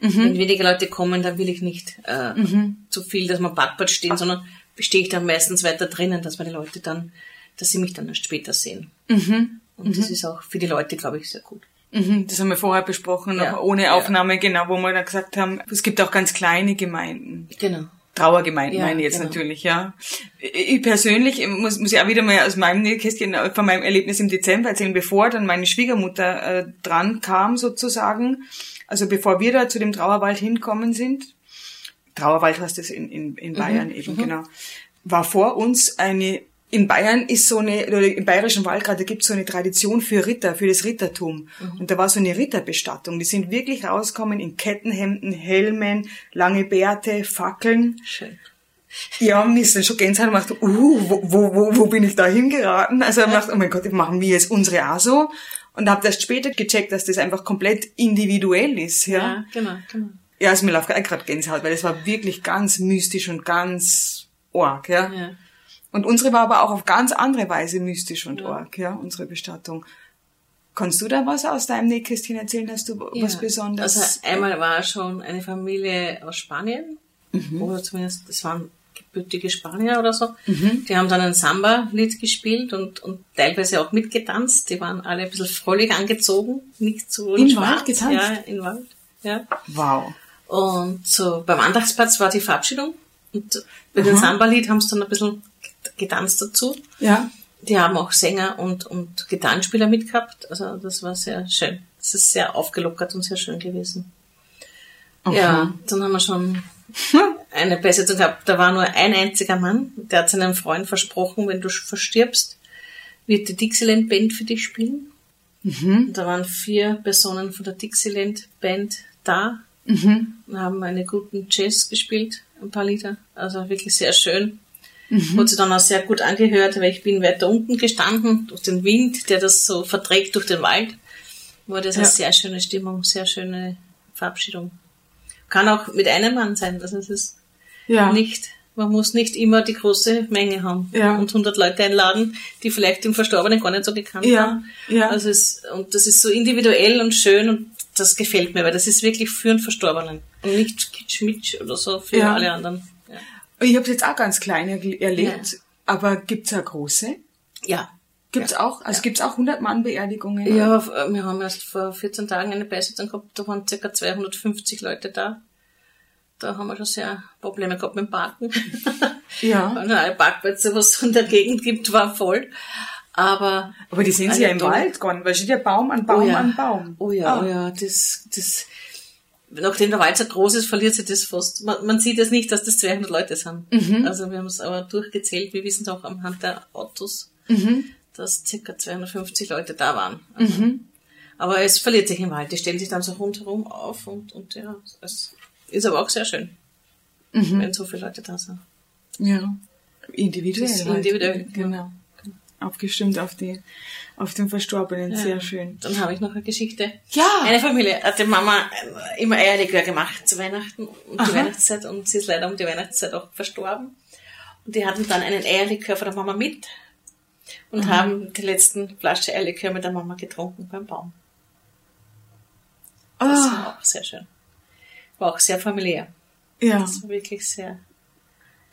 mhm. wenn weniger Leute kommen, dann will ich nicht äh, mhm. zu viel, dass wir am Parkplatz stehen, sondern stehe ich dann meistens weiter drinnen, dass wir die Leute dann dass sie mich dann erst später sehen. Mhm. Und mhm. das ist auch für die Leute, glaube ich, sehr gut. Mhm, das haben wir vorher besprochen, ja. ohne Aufnahme, ja. genau, wo wir dann gesagt haben, es gibt auch ganz kleine Gemeinden. Genau. Trauergemeinden ja, meine ich jetzt genau. natürlich, ja. Ich persönlich muss, muss ich auch wieder mal aus meinem Kästchen von meinem Erlebnis im Dezember erzählen, bevor dann meine Schwiegermutter äh, dran kam sozusagen, also bevor wir da zu dem Trauerwald hinkommen sind, Trauerwald heißt es in, in, in Bayern mhm. eben, mhm. genau, war vor uns eine in Bayern ist so eine, oder im Bayerischen Wald gerade gibt es so eine Tradition für Ritter, für das Rittertum. Mhm. Und da war so eine Ritterbestattung. Die sind wirklich rausgekommen in Kettenhemden, Helmen, lange Bärte, Fackeln. Schön. Ja, mir ist dann schon Gänsehaut gemacht, uh, wo, wo, wo, wo bin ich da hingeraten? Also ich ja. dachte, oh mein Gott, machen wir jetzt unsere auch so? Und habe erst später gecheckt, dass das einfach komplett individuell ist. Ja, ja genau, genau. Ja, also mir läuft gerade Gänsehaut, weil das war wirklich ganz mystisch und ganz arg, ja. ja. Und unsere war aber auch auf ganz andere Weise mystisch und ja. arg, ja, unsere Bestattung. Kannst du da was aus deinem Nähkästchen erzählen? Hast du ja. was Besonderes? Also einmal war schon eine Familie aus Spanien, mhm. oder zumindest, das waren gebürtige Spanier oder so. Mhm. Die haben dann ein Samba-Lied gespielt und, und teilweise auch mitgetanzt. Die waren alle ein bisschen fröhlich angezogen, nicht so in Wald getanzt? Ja, in Wald. Ja. Wow. Und so beim Andachtsplatz war die Verabschiedung und bei dem Samba-Lied haben sie dann ein bisschen getanzt dazu. Ja. Die haben auch Sänger und, und Gitarrenspieler mitgehabt. Also das war sehr schön. Das ist sehr aufgelockert und sehr schön gewesen. Okay. Ja, dann haben wir schon eine Beisetzung gehabt. Da war nur ein einziger Mann, der hat seinem Freund versprochen, wenn du verstirbst, wird die Dixieland Band für dich spielen. Mhm. Da waren vier Personen von der Dixieland Band da mhm. und haben einen guten Jazz gespielt, ein paar Lieder. Also wirklich sehr schön. Mhm. Hat sich dann auch sehr gut angehört, weil ich bin weiter unten gestanden, durch den Wind, der das so verträgt durch den Wald. war das Ja. eine sehr schöne Stimmung, sehr schöne Verabschiedung. Kann auch mit einem Mann sein, also es ist Ja. nicht, man muss nicht immer die große Menge haben Ja. und 100 Leute einladen, die vielleicht dem Verstorbenen gar nicht so gekannt Ja, haben. ja. Also es, und das ist so individuell und schön und das gefällt mir, weil das ist wirklich für einen Verstorbenen und nicht kitschmitsch oder so für Ja. alle anderen. Ja. Ich habe es jetzt auch ganz klein erle- erlebt, aber gibt's auch große? ja. Gibt's auch? Also gibt's auch 100 Mann Beerdigungen? Ja, f- wir haben erst vor 14 Tagen eine Beisetzung gehabt, da waren ca. 250 Leute da. Da haben wir schon sehr Probleme gehabt mit dem Parken. Ja. Weil alle Parkplätze, was es in der Gegend gibt, waren voll. Aber Aber die sind sie ja im Wald gegangen, weil steht ja Baum an Baum oh ja, an Baum. Oh ja, Ah. oh ja, das, das, nachdem der Wald so groß ist, verliert sich das fast. Man, man sieht es nicht, dass das 200 Leute sind. Mhm. Also wir haben es aber durchgezählt. Wir wissen es auch am Hand der Autos, Mhm. dass circa 250 Leute da waren. Also, Aber es verliert sich im Wald. Die stellen sich dann so rundherum auf und, und ja, es ist aber auch sehr schön, Mhm. wenn so viele Leute da sind. Ja. Individuell. Das halt. individuell, Genau. Abgestimmt auf die, auf den Verstorbenen. Sehr schön. Dann habe ich noch eine Geschichte. Ja. Eine Familie hat die Mama äh, immer Eierlikör gemacht zu Weihnachten und die Aha. Weihnachtszeit und sie ist leider um die Weihnachtszeit auch verstorben. Und die hatten dann einen Eierlikör von der Mama mit und haben die letzten Flasche Eierlikör mit der Mama getrunken beim Baum. Das Ah, war auch sehr schön. War auch sehr familiär. ja. Das war wirklich sehr.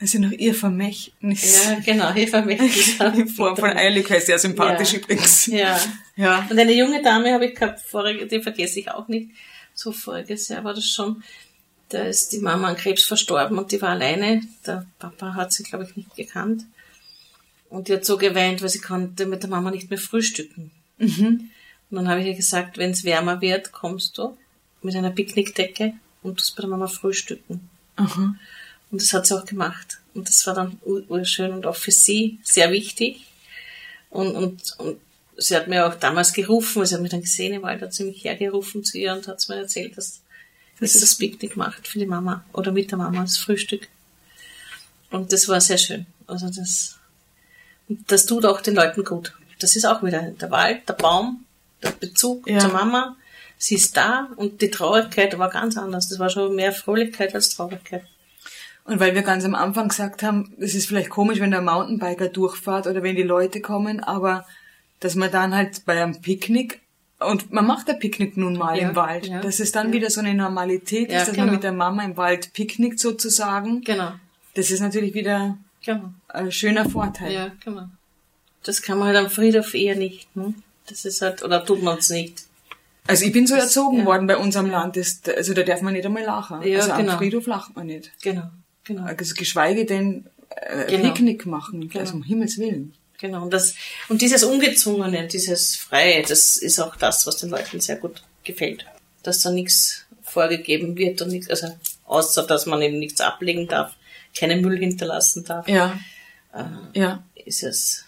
Ja noch ihr Vermächtnis. Ja, genau, hier vermittelt. In Form von Eierlikör, sehr sympathisch Ja. übrigens. Ja. Ja. Und eine junge Dame habe ich gehabt, vorige, die vergesse ich auch nicht. So voriges Jahr war das schon. Da ist die Mama an Krebs verstorben und die war alleine. Der Papa hat sie, glaube ich, nicht gekannt. Und die hat so geweint, weil sie konnte mit der Mama nicht mehr frühstücken. Mhm. Und dann habe ich ihr gesagt, wenn es wärmer wird, kommst du mit einer Picknickdecke und tust bei der Mama frühstücken. Aha. Und das hat sie auch gemacht. Und das war dann ur- urschön und auch für sie sehr wichtig. Und, und, und sie hat mir auch damals gerufen, sie hat mich dann gesehen im Wald, hat sie mich hergerufen zu ihr und hat mir erzählt, dass Das dass ist- das Picknick macht für die Mama oder mit der Mama das Frühstück. Und das war sehr schön. Also das, und das tut auch den Leuten gut. Das ist auch wieder der Wald, der Baum, der Bezug Ja. zur Mama. Sie ist da und die Traurigkeit war ganz anders. Das war schon mehr Fröhlichkeit als Traurigkeit. Und weil wir ganz am Anfang gesagt haben, es ist vielleicht komisch, wenn der Mountainbiker durchfahrt oder wenn die Leute kommen, aber dass man dann halt bei einem Picknick und man macht ein Picknick nun mal Ja, im Wald, ja, dass es dann ja. wieder so eine Normalität Ja, ist, dass genau. man mit der Mama im Wald picknickt sozusagen. Genau, Das ist natürlich wieder genau. ein schöner Vorteil. Ja, genau. Das kann man halt am Friedhof eher nicht. Ne? Das ist halt, oder tut man es nicht. Also ich bin so erzogen ja. worden bei unserem Land, das, also da darf man nicht einmal lachen. Ja, also genau. am Friedhof lacht man nicht. Genau, genau. Also geschweige denn äh, Genau. Picknick machen, also um Himmels Willen. Genau. Und, das, und dieses Ungezwungene, dieses Freie, das ist auch das, was den Leuten sehr gut gefällt. Dass da nichts vorgegeben wird und nichts, also außer dass man eben nichts ablegen darf, keinen Müll hinterlassen darf, Ja, äh, ja. ist es.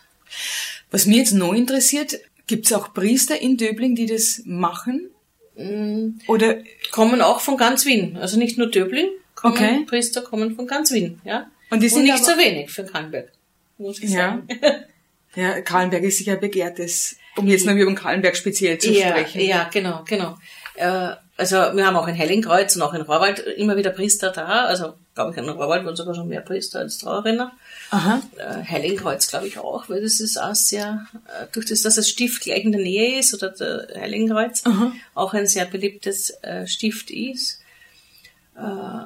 Was mir jetzt noch interessiert, gibt's auch Priester in Döbling, die das machen? Mm, Oder Kommen auch von ganz Wien, also nicht nur Döbling, kommen Okay. Priester kommen von ganz Wien, ja. Und die sind nicht aber- so wenig für Kallenberg, muss ich Ja. sagen. ja, Kahlenberg ist sicher begehrtes, um jetzt noch über Kahlenberg speziell zu ja, sprechen. Ja, genau, genau. Äh, also wir haben auch in Hellinkreuz und auch in Rohrwald immer wieder Priester da. Also glaube ich, in Rohrwald waren sogar schon mehr Priester als Trauerinnen. Aha. Äh, Hellinkreuz glaube ich auch, weil das ist auch sehr, äh, durch das, dass das Stift gleich in der Nähe ist, oder der Hellinkreuz, Aha. auch ein sehr beliebtes äh, Stift ist. Äh,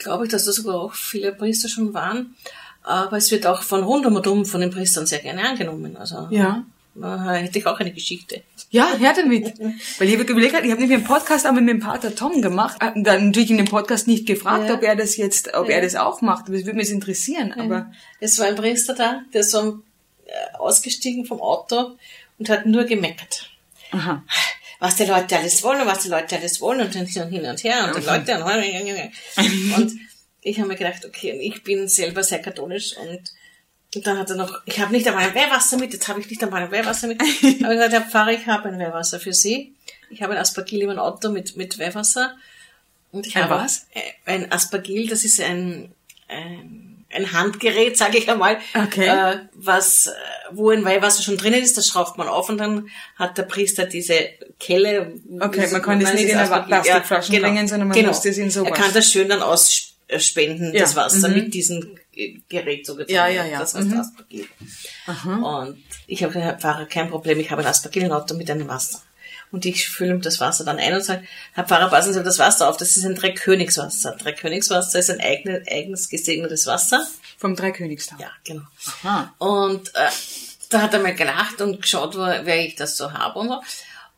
glaube ich, dass da sogar auch viele Priester schon waren. Aber es wird auch von rundum und um von den Priestern sehr gerne angenommen. Also Ja. da hätte ich auch eine Geschichte. Ja, her damit. Weil ich habe überlegt, ich habe nämlich einen Podcast aber mit dem Pater Tom gemacht. Hab Dann natürlich in dem Podcast nicht gefragt, Ja. ob er das jetzt, ob Ja. er das auch macht. Es würde mich jetzt interessieren. Aber Es war ein Priester da, der ist so äh, ausgestiegen vom Auto und hat nur gemeckert. aha. Was die Leute alles wollen und was die Leute alles wollen und dann hin und her und die Leute und, und ich habe mir gedacht, okay, ich bin selber sehr katholisch und, und dann hat er noch, ich habe nicht einmal ein Wehrwasser mit, jetzt habe ich nicht einmal ein Wehrwasser mit. Aber ich gesagt, Herr Pfarrer, ich habe ein Wehrwasser für Sie. Ich habe ein Aspergil im Auto mit, mit Wehrwasser. Und ich Ein habe was? ein Aspergil, das ist ein, ein ein Handgerät, sage ich einmal, Okay. äh, was, äh, wo ein Weihwasser schon drinnen ist, das schraubt man auf und dann hat der Priester diese Kelle. Okay, man kann das nicht in eine. Plastikflasche bringen, sondern man genau. muss das in sowas. Er kann das schön dann ausspenden, Ja, das Wasser, mhm. mit diesem äh, Gerät sozusagen. Ja, ja, ja. Das heißt Mhm. Aspergil. Und ich habe Pfarrer, kein Problem, ich habe ein Aspergillenauto mit einem Wasser. Und ich fülle ihm das Wasser dann ein und sage, Herr Pfarrer, passen Sie auf das Wasser auf, das ist ein Dreikönigswasser. Dreikönigswasser ist ein eigen, eigens gesegnetes Wasser. Vom Dreikönigstag. Ja, genau. Aha. Und äh, da hat er mal gelacht und geschaut, wo, wer ich das so habe und so.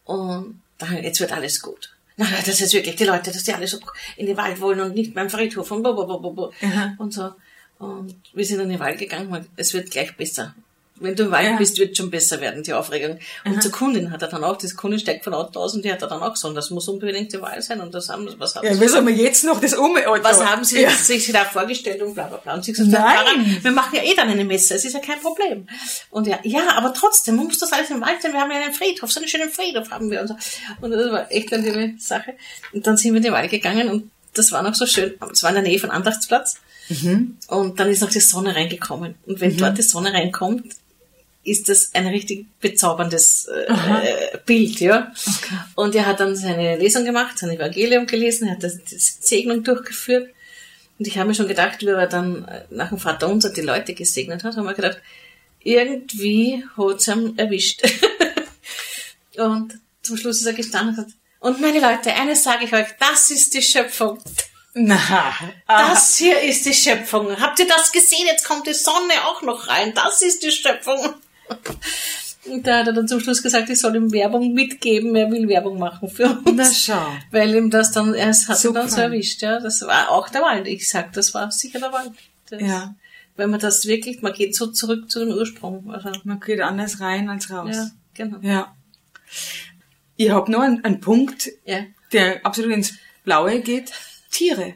Und dann, jetzt wird alles gut. Na, das ist wirklich die Leute, dass die alle so in den Wald wollen und nicht beim Friedhof und blablabla. Und so. Und wir sind in den Wald gegangen es wird gleich besser. Wenn du im Wald Ja. bist, wird schon besser werden, die Aufregung. Und zur Kundin hat er dann auch, diese Kundin steigt von Auto aus und die hat er dann auch gesagt, das muss unbedingt der Wald sein und das haben, was haben Ja, sie wie soll man jetzt noch das um... was haben Sie Ja. sich da vorgestellt und bla bla bla. Und sie gesagt, Nein. Wir machen ja eh dann eine Messe, es ist ja kein Problem. Und ja, ja, aber trotzdem, man muss das alles im Wald sein, wir haben ja einen Friedhof, so einen schönen Friedhof haben wir und so. Und das war echt eine schöne Sache. Und dann sind wir in den Wald gegangen und das war noch so schön. Es war in der Nähe von Andachtsplatz. Und dann ist noch die Sonne reingekommen. Und wenn dort die Sonne reinkommt, ist das ein richtig bezauberndes äh, äh, Bild, ja. Und er hat dann seine Lesung gemacht, sein Evangelium gelesen, er hat das, die Segnung durchgeführt. Und ich habe mir schon gedacht, wie er dann äh, nach dem Vater unser die Leute gesegnet hat, haben wir gedacht, irgendwie hat's ihm erwischt. und zum Schluss ist er gestanden und gesagt, und meine Leute, eines sage ich euch, das ist die Schöpfung. Na, Das hier ist die Schöpfung. Habt ihr das gesehen? Jetzt kommt die Sonne auch noch rein. Das ist die Schöpfung. Und da hat er dann zum Schluss gesagt, ich soll ihm Werbung mitgeben. Er will Werbung machen für uns. na schau. Weil ihm das dann, er hat ihn Super. dann so erwischt, ja. Das war auch der Wald. Ich sag, das war sicher der Wald. Das, Ja. Wenn man das wirklich, man geht so zurück zu dem Ursprung. Also, Man geht anders rein als raus. ja, genau. Ja. Ich habe noch einen, einen Punkt, Ja. der absolut ins Blaue geht. Tiere.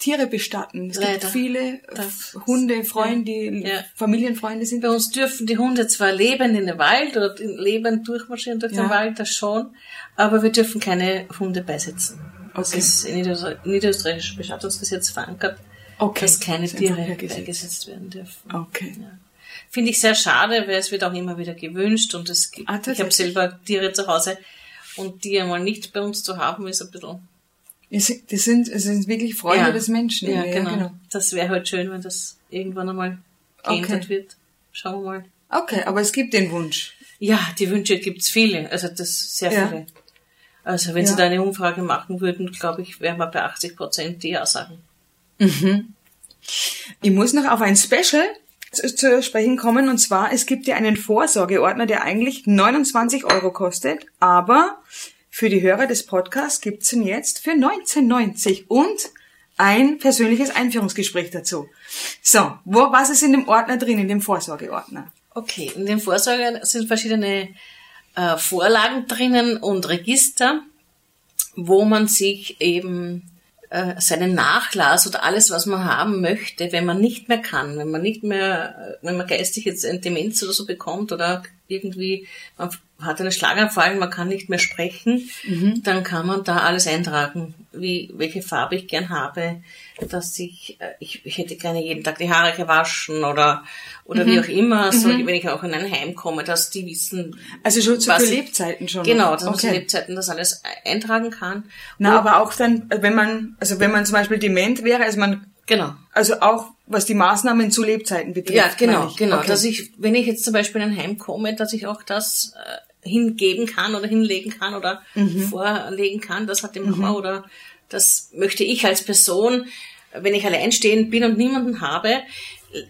Tiere bestatten. Es Leider. gibt viele Das- Hunde, Freunde, Ja. Familienfreunde sind. Bei uns dürfen die Hunde zwar leben in den Wald oder lebend durchmarschieren durch Ja. den Wald, das schon, aber wir dürfen keine Hunde beisetzen. Das Okay. ist in Niederöster- niederösterreichischen Bestattungsgesetz verankert, Okay. dass keine Das Tiere beigesetzt werden dürfen. Okay. Ja. Finde ich sehr schade, weil es wird auch immer wieder gewünscht und es gibt, Ah, ich habe selber Tiere zu Hause und die einmal nicht bei uns zu haben, ist ein bisschen Das sind, es sind wirklich Freunde Ja. des Menschen. Ja, genau. Das wäre halt schön, wenn das irgendwann einmal geändert Okay. wird. Schauen wir mal. Okay, aber es gibt den Wunsch. Ja, die Wünsche gibt's viele, also das sehr Ja. viele. Also wenn Ja. Sie da eine Umfrage machen würden, glaube ich, wären wir bei 80 Prozent, die ja sagen. Ich muss noch auf ein Special zu sprechen kommen und zwar, es gibt ja einen Vorsorgeordner, der eigentlich 29 Euro kostet, aber für die Hörer des Podcasts gibt's ihn jetzt für 19,90 und ein persönliches Einführungsgespräch dazu. So, wo, was ist in dem Ordner drin, in dem Vorsorgeordner? Okay, in den Vorsorge sind verschiedene äh, Vorlagen drinnen und Register, wo man sich eben äh, seinen Nachlass oder alles, was man haben möchte, wenn man nicht mehr kann, wenn man nicht mehr, äh, wenn man geistig jetzt Demenz oder so bekommt oder irgendwie, man hat einen Schlaganfall, man kann nicht mehr sprechen, dann kann man da alles eintragen, wie, welche Farbe ich gern habe, dass ich, äh, ich, ich hätte gerne jeden Tag die Haare gewaschen oder, oder wie auch immer, so, wenn ich auch in ein Heim komme, dass die wissen, Also schon zu ich- Lebzeiten schon. Genau, dass man zu okay. Lebzeiten das alles eintragen kann. Na, aber auch dann, wenn man, also wenn man zum Beispiel dement wäre, also man, Genau. also auch was die Maßnahmen zu Lebzeiten betrifft. Ja, genau, genau. Okay. Dass ich, wenn ich jetzt zum Beispiel in ein Heim komme, dass ich auch das äh, hingeben kann oder hinlegen kann oder Mhm. vorlegen kann, das hat die Mama oder das möchte ich als Person, wenn ich alleinstehend bin und niemanden habe,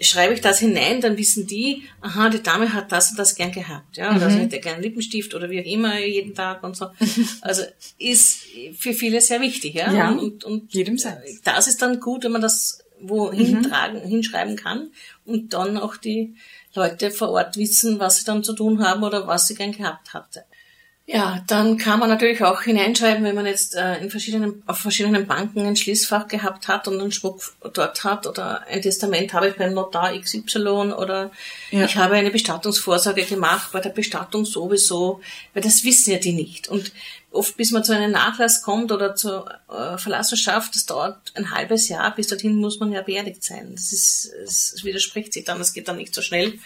schreibe ich das hinein, dann wissen die, aha, die Dame hat das und das gern gehabt, ja, oder Mhm. sie hätte gern Lippenstift oder wie auch immer jeden Tag und so. Also ist für viele sehr wichtig, ja. Ja, und, und jedem das ist dann gut, wenn man das wo hintragen, hinschreiben kann und dann auch die Leute vor Ort wissen, was sie dann zu tun haben oder was sie gern gehabt hatte. Ja, dann kann man natürlich auch hineinschreiben, wenn man jetzt äh, in verschiedenen, auf verschiedenen Banken ein Schließfach gehabt hat und einen Schmuck dort hat oder ein Testament habe ich beim Notar XY oder ja. ich habe eine Bestattungsvorsorge gemacht, bei der Bestattung sowieso, weil das wissen ja die nicht. Und oft bis man zu einem Nachlass kommt oder zur äh, Verlassenschaft, das dauert ein halbes Jahr, bis dorthin muss man ja beerdigt sein. Das ist, es widerspricht sich dann, das geht dann nicht so schnell.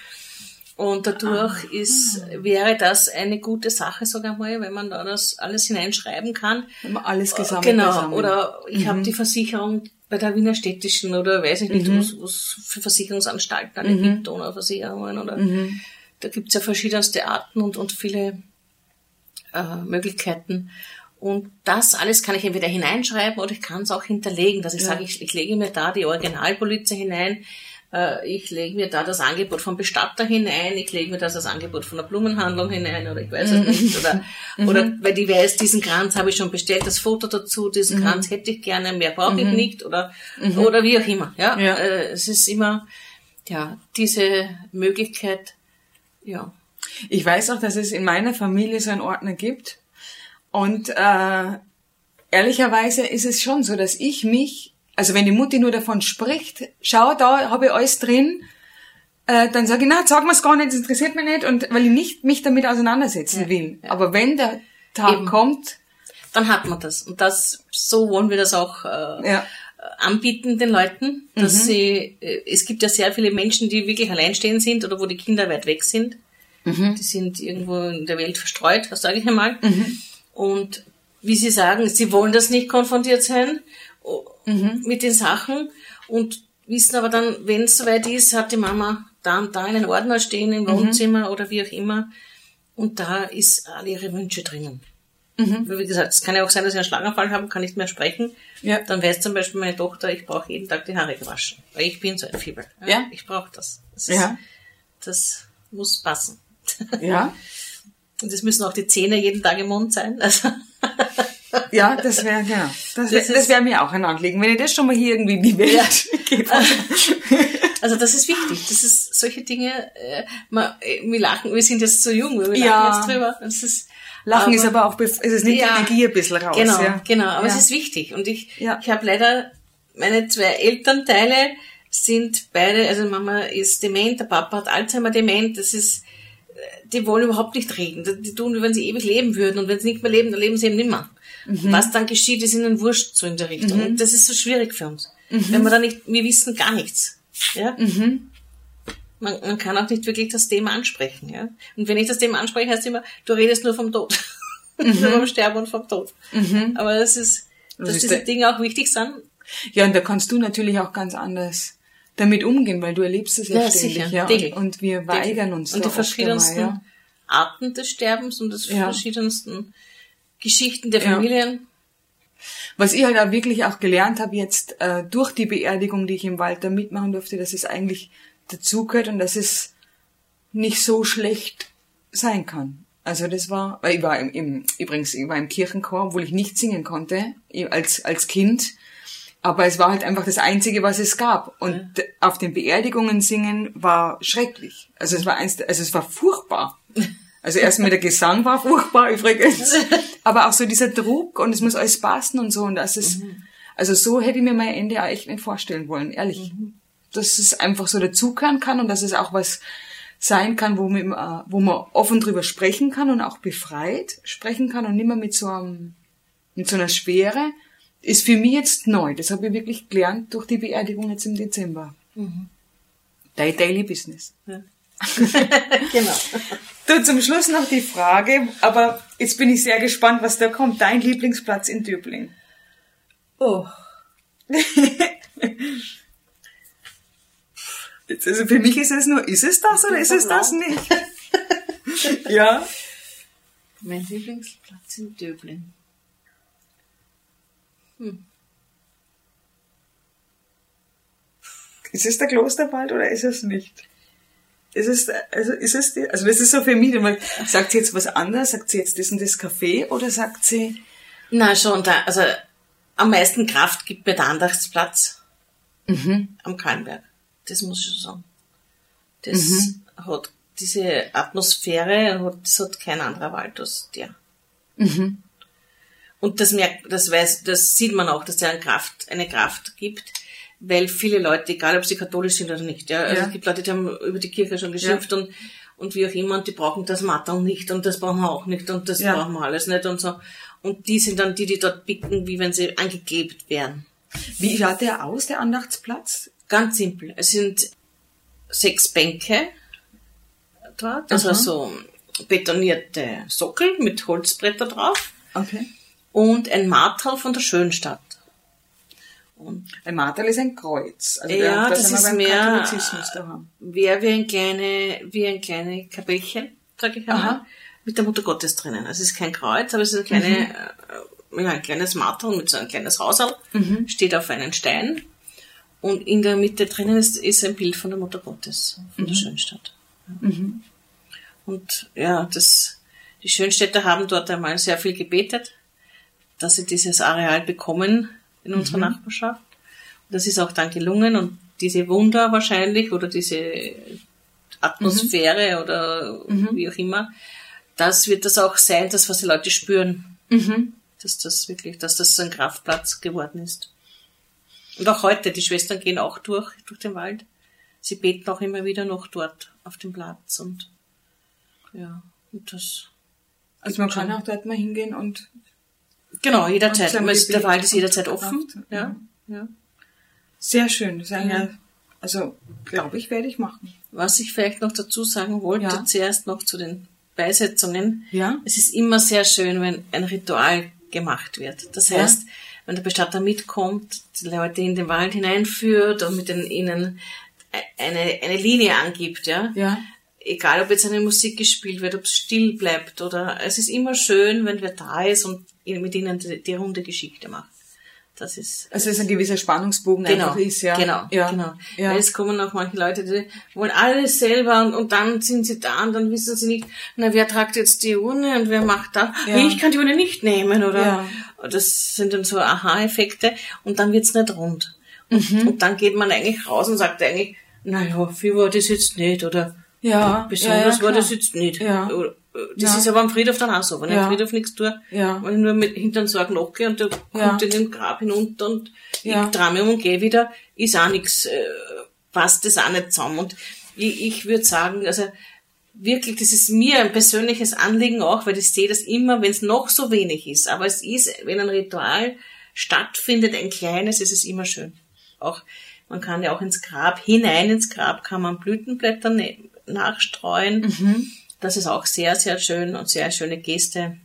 Und dadurch ah. ist, wäre das eine gute Sache sogar mal, wenn man da das alles hineinschreiben kann. Wenn man alles gesammelt Genau. Beisammen. Oder ich mhm. habe die Versicherung bei der Wiener Städtischen oder weiß ich nicht, mhm. wo es für Versicherungsanstalten alle mhm. gibt, Donauversicherungen oder mhm. da gibt's ja verschiedenste Arten und, und viele äh, Möglichkeiten. Und das alles kann ich entweder hineinschreiben oder ich kann es auch hinterlegen, dass ich ja. sage, ich, ich lege mir da die Originalpolize hinein, äh, ich lege mir da das Angebot vom Bestatter hinein, ich lege mir das das Angebot von der Blumenhandlung hinein oder ich weiß es nicht. Oder, mhm. oder weil die weiß, diesen Kranz habe ich schon bestellt, das Foto dazu, diesen mhm. Kranz hätte ich gerne, mehr brauche ich mhm. nicht oder, oder wie auch immer. Ja, ja. Äh, es ist immer ja diese Möglichkeit. Ja. Ich weiß auch, dass es in meiner Familie so einen Ordner gibt und äh, ehrlicherweise ist es schon so, dass ich mich also wenn die Mutti nur davon spricht, schau, da habe ich alles drin, äh, dann sage ich, na, sag mir's gar nicht, das interessiert mich nicht, und weil ich nicht mich damit auseinandersetzen ja, will. Ja. Aber wenn der Tag Eben. kommt, dann hat man das. Und das, so wollen wir das auch äh, ja. anbieten den Leuten, dass mhm. sie, äh, es gibt ja sehr viele Menschen, die wirklich alleinstehend sind oder wo die Kinder weit weg sind. Mhm. Die sind irgendwo in der Welt verstreut, was sage ich einmal. Mhm. Und wie Sie sagen, sie wollen das nicht konfrontiert sein mhm. mit den Sachen und wissen aber dann, wenn es soweit ist, hat die Mama da und da einen Ordner stehen im mhm. Wohnzimmer mhm. oder wie auch immer und da ist alle ihre Wünsche drinnen. Mhm. Wie gesagt, es kann ja auch sein, dass ich einen Schlaganfall habe, kann nicht mehr sprechen. Ja. Dann weiß zum Beispiel meine Tochter, ich brauche jeden Tag die Haare gewaschen, weil ich bin so ein Fieber. Ja. ja. Ich brauche das. Das, ist, ja. das muss passen. Ja. Und es müssen auch die Zähne jeden Tag im Mund sein. Also ja, das wäre, genau. Das wäre das wär mir auch ein Anliegen. Wenn ich das schon mal hier irgendwie in die Welt ja. gebe. Also das ist wichtig. Das ist solche Dinge, äh, man, äh, wir lachen, wir sind jetzt so jung, wir lachen ja. jetzt drüber. Das ist, Lachen aber, ist aber auch, es ist nicht ja, Energie ein bisschen raus. Genau, ja. genau. Aber ja. es ist wichtig. Und ich, ja. ich habe leider, meine zwei Elternteile sind beide, also Mama ist dement, der Papa hat Alzheimer dement. Das ist, die wollen überhaupt nicht reden. Die tun, wie wenn sie ewig leben würden. Und wenn sie nicht mehr leben, dann leben sie eben nimmer. Mhm. Was dann geschieht, ist ihnen wurscht so in der Richtung. Mhm. Und das ist so schwierig für uns. Mhm. Wenn wir da nicht, wir wissen gar nichts. Ja? Mhm. Man, man kann auch nicht wirklich das Thema ansprechen. Ja? Und wenn ich das Thema anspreche, heißt es immer, du redest nur vom Tod. nur vom mhm. Sterben und vom Tod. Mhm. Aber das ist, dass das diese Dinge auch wichtig sind. Ja, und da kannst du natürlich auch ganz anders damit umgehen, weil du erlebst es ja, ja ständig, sicher, ja. Und, und, wir weigern uns Und die verschiedensten einmal, ja. Arten des Sterbens und des ja. verschiedensten Geschichten der Familien. Was ich halt auch wirklich auch gelernt habe jetzt äh, durch die Beerdigung, die ich im Wald da mitmachen durfte, dass es eigentlich dazugehört und dass es nicht so schlecht sein kann. Also das war, weil ich war im, im übrigens ich war im Kirchenchor, obwohl ich nicht singen konnte als als Kind, aber es war halt einfach das einzige, was es gab und ja. auf den Beerdigungen singen war schrecklich. Also es war eins, also es war furchtbar. Also erstmal der Gesang war furchtbar übrigens, aber auch so dieser Druck und es muss alles passen und so und das ist, mhm. also so hätte ich mir mein Ende auch echt nicht vorstellen wollen, ehrlich. Mhm. Dass es einfach so dazugehören kann und dass es auch was sein kann, wo man, wo man offen drüber sprechen kann und auch befreit sprechen kann und nicht mehr mit so einem, mit so einer Schwere, ist für mich jetzt neu. Das habe ich wirklich gelernt durch die Beerdigung jetzt im Dezember. Mhm. Dein Daily Business. Ja. genau. Du, zum Schluss noch die Frage, aber jetzt bin ich sehr gespannt, was da kommt. Dein Lieblingsplatz in Döbling? Oh. Jetzt, also für mich ist es nur, ist es das oder ist es das nicht? ja. Mein Lieblingsplatz in Döbling. Hm. Ist es der Klosterwald oder ist es nicht? ist es, also ist es, die, also das ist so für mich, sagt sie jetzt was anderes, sagt sie jetzt das und das Café oder sagt sie? Na schon, da, also am meisten Kraft gibt mir der Andachtsplatz mhm. am Kallenberg. Das muss ich schon sagen. Das mhm. hat diese Atmosphäre, das hat kein anderer Wald als der. Und das merkt, das weiß, das sieht man auch, dass der eine Kraft, eine Kraft gibt, weil viele Leute, egal ob sie katholisch sind oder nicht, ja, also Ja. es gibt Leute, die haben über die Kirche schon geschimpft und, und wie auch immer, und die brauchen das Matterl nicht und das brauchen wir auch nicht und das Ja. brauchen wir alles nicht und so. Und die sind dann die, die dort picken, wie wenn sie angeklebt wären. Wie schaut der aus, der Andachtsplatz? Ganz simpel. Es sind sechs Bänke dort, also Aha. so betonierte Sockel mit Holzbretter drauf Okay. Und ein Marterl von der Schönstadt. Und Ein Martel ist ein Kreuz. Also Ja, da das wir ist mehr- wäre wie ein kleine, wie ein kleine Kapellchen, sag ich einmal, Aha. mit der Mutter Gottes drinnen. Also es ist kein Kreuz, aber es ist ein, kleine, Mhm. äh, ja, ein kleines Marterl mit so ein kleines Hausal, steht auf einem Stein. Und in der Mitte drinnen ist, ist ein Bild von der Mutter Gottes, von Mhm. der Schönstadt. Und ja, das, die Schönstädter haben dort einmal sehr viel gebetet, dass sie dieses Areal bekommen in Mhm. unserer Nachbarschaft. Und das ist auch dann gelungen und diese Wunder wahrscheinlich oder diese Atmosphäre oder wie auch immer, das wird das auch sein, das was die Leute spüren, dass das wirklich, dass das ein Kraftplatz geworden ist. Und auch heute, die Schwestern gehen auch durch, durch den Wald. Sie beten auch immer wieder noch dort auf dem Platz und ja, und das Also man kann auch dort mal hingehen und Genau, jederzeit. Der Wald ist jederzeit offen. Ja, ja. sehr schön. Eine, Ja. Also glaube ich, werde ich machen. Was ich vielleicht noch dazu sagen wollte, Ja. zuerst noch zu den Beisetzungen. Ja. Es ist immer sehr schön, wenn ein Ritual gemacht wird. Das Ja. heißt, wenn der Bestatter mitkommt, die Leute in den Wald hineinführt und mit den, ihnen eine, eine Linie angibt, ja. Ja. Egal, ob jetzt eine Musik gespielt wird, ob es still bleibt oder, es ist immer schön, wenn wer da ist und mit ihnen die, runde Geschichte macht. Das ist, Also es ist ein gewisser Spannungsbogen Genau, einfach ist, ja. genau, ja. genau. Ja. Weil es kommen auch manche Leute, die wollen alles selber und, und dann sind sie da und dann wissen sie nicht, na, wer tragt jetzt die Urne und wer macht da? Ja. Nee, ich kann die Urne nicht nehmen, oder? Ja. Das sind dann so Aha-Effekte und dann wird's nicht rund. Und, Mhm. und dann geht man eigentlich raus und sagt eigentlich, naja, viel war das jetzt nicht, oder Ja, besonders ja, ja, war das jetzt nicht. Ja. Oder, Das Ja. ist aber am Friedhof dann auch so. Wenn ich Ja. am Friedhof nichts tue, Ja. wenn ich nur mit hinter den Sarg nachgehe und der Ja. kommt in den Grab hinunter und Ja. ich drehe mich um und gehe wieder, ist auch nichts, äh, passt das auch nicht zusammen. Und ich, ich würde sagen, also wirklich, das ist mir ein persönliches Anliegen auch, weil ich sehe das immer, wenn es noch so wenig ist. Aber es ist, wenn ein Ritual stattfindet, ein kleines, ist es immer schön. Auch man kann ja auch ins Grab, hinein ins Grab kann man Blütenblätter ne- nachstreuen. Das ist auch sehr, sehr schön und sehr schöne Geste.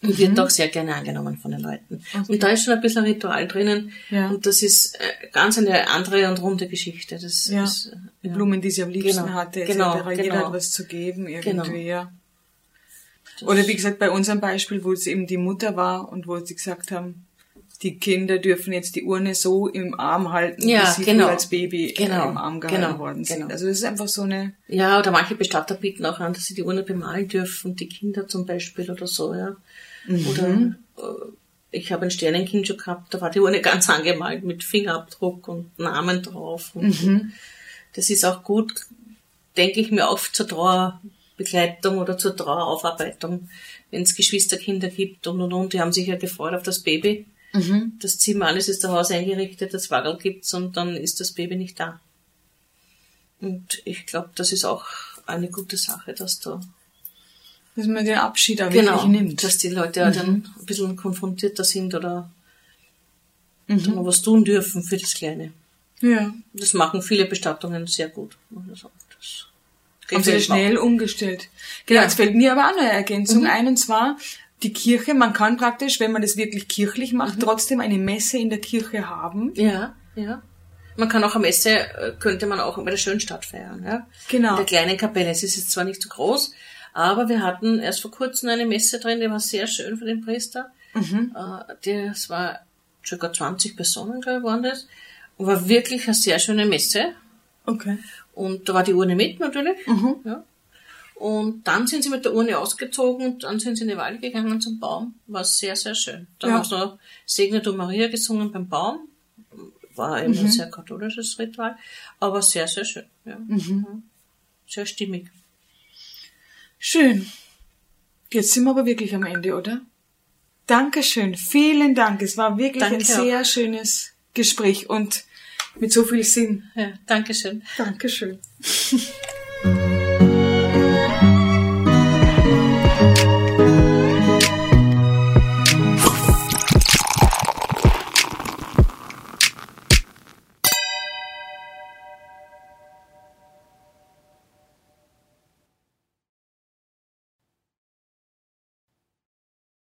Und wird auch sehr gerne angenommen von den Leuten. Und da ist schon ein bisschen Ritual drinnen. Ja. Und das ist äh, ganz eine andere und runde Geschichte. Das Ja. ist, äh, Die ja. Blumen, die sie am liebsten Genau, hatte, etc. genau, Jeder genau. hat was zu geben, irgendwie, Genau. ja. Oder wie gesagt, bei unserem Beispiel, wo es eben die Mutter war und wo sie gesagt haben, die Kinder dürfen jetzt die Urne so im Arm halten, Ja, wie sie genau. als Baby äh, Genau, im Arm gehalten genau, worden sind. genau. Also das ist einfach so eine, Ja, oder manche Bestatter bieten auch an, dass sie die Urne bemalen dürfen, die Kinder zum Beispiel oder so, ja. Oder äh, ich habe ein Sternenkind schon gehabt, da war die Urne ganz angemalt mit Fingerabdruck und Namen drauf. Und Das ist auch gut, denke ich mir, oft zur Trauerbegleitung oder zur Traueraufarbeitung, wenn es Geschwisterkinder gibt und und und, die haben sich ja gefreut auf das Baby. Das Zimmer, alles ist zu Hause eingerichtet, das Wagel gibt's und dann ist das Baby nicht da. Und ich glaube, das ist auch eine gute Sache, dass da dass man den Abschied auch genau, wirklich nimmt. dass die Leute auch dann ein bisschen konfrontierter sind oder dann noch was tun dürfen für das Kleine. ja. Das machen viele Bestattungen sehr gut. Also das Haben sie das schnell umgestellt. Genau, Ja. jetzt fällt mir aber auch eine Ergänzung ein, und zwar die Kirche, man kann praktisch, wenn man das wirklich kirchlich macht, trotzdem eine Messe in der Kirche haben. Ja, ja. Man kann auch am Messe, äh, könnte man auch bei der Schönstadt feiern, ja. Genau. In der kleinen Kapelle. Es ist jetzt zwar nicht so groß, aber wir hatten erst vor kurzem eine Messe drin, die war sehr schön für den Priester. Mhm. Äh, Das war circa 20 Personen, glaube ich, waren das. Und war wirklich eine sehr schöne Messe. Okay. Und da war die Urne mit natürlich. Mhm. Ja. Und dann sind sie mit der Urne ausgezogen und dann sind sie in den Wald gegangen zum Baum. War sehr, sehr schön. Dann Ja. haben sie noch Segne du Maria gesungen beim Baum. War eben Mhm. ein sehr katholisches Ritual, aber sehr, sehr schön. Ja. Mhm. Sehr stimmig. Schön. Jetzt sind wir aber wirklich am Ende, oder? Dankeschön, vielen Dank. Es war wirklich Danke ein sehr schönes Gespräch und mit so viel Sinn. Ja, Dankeschön. Dankeschön.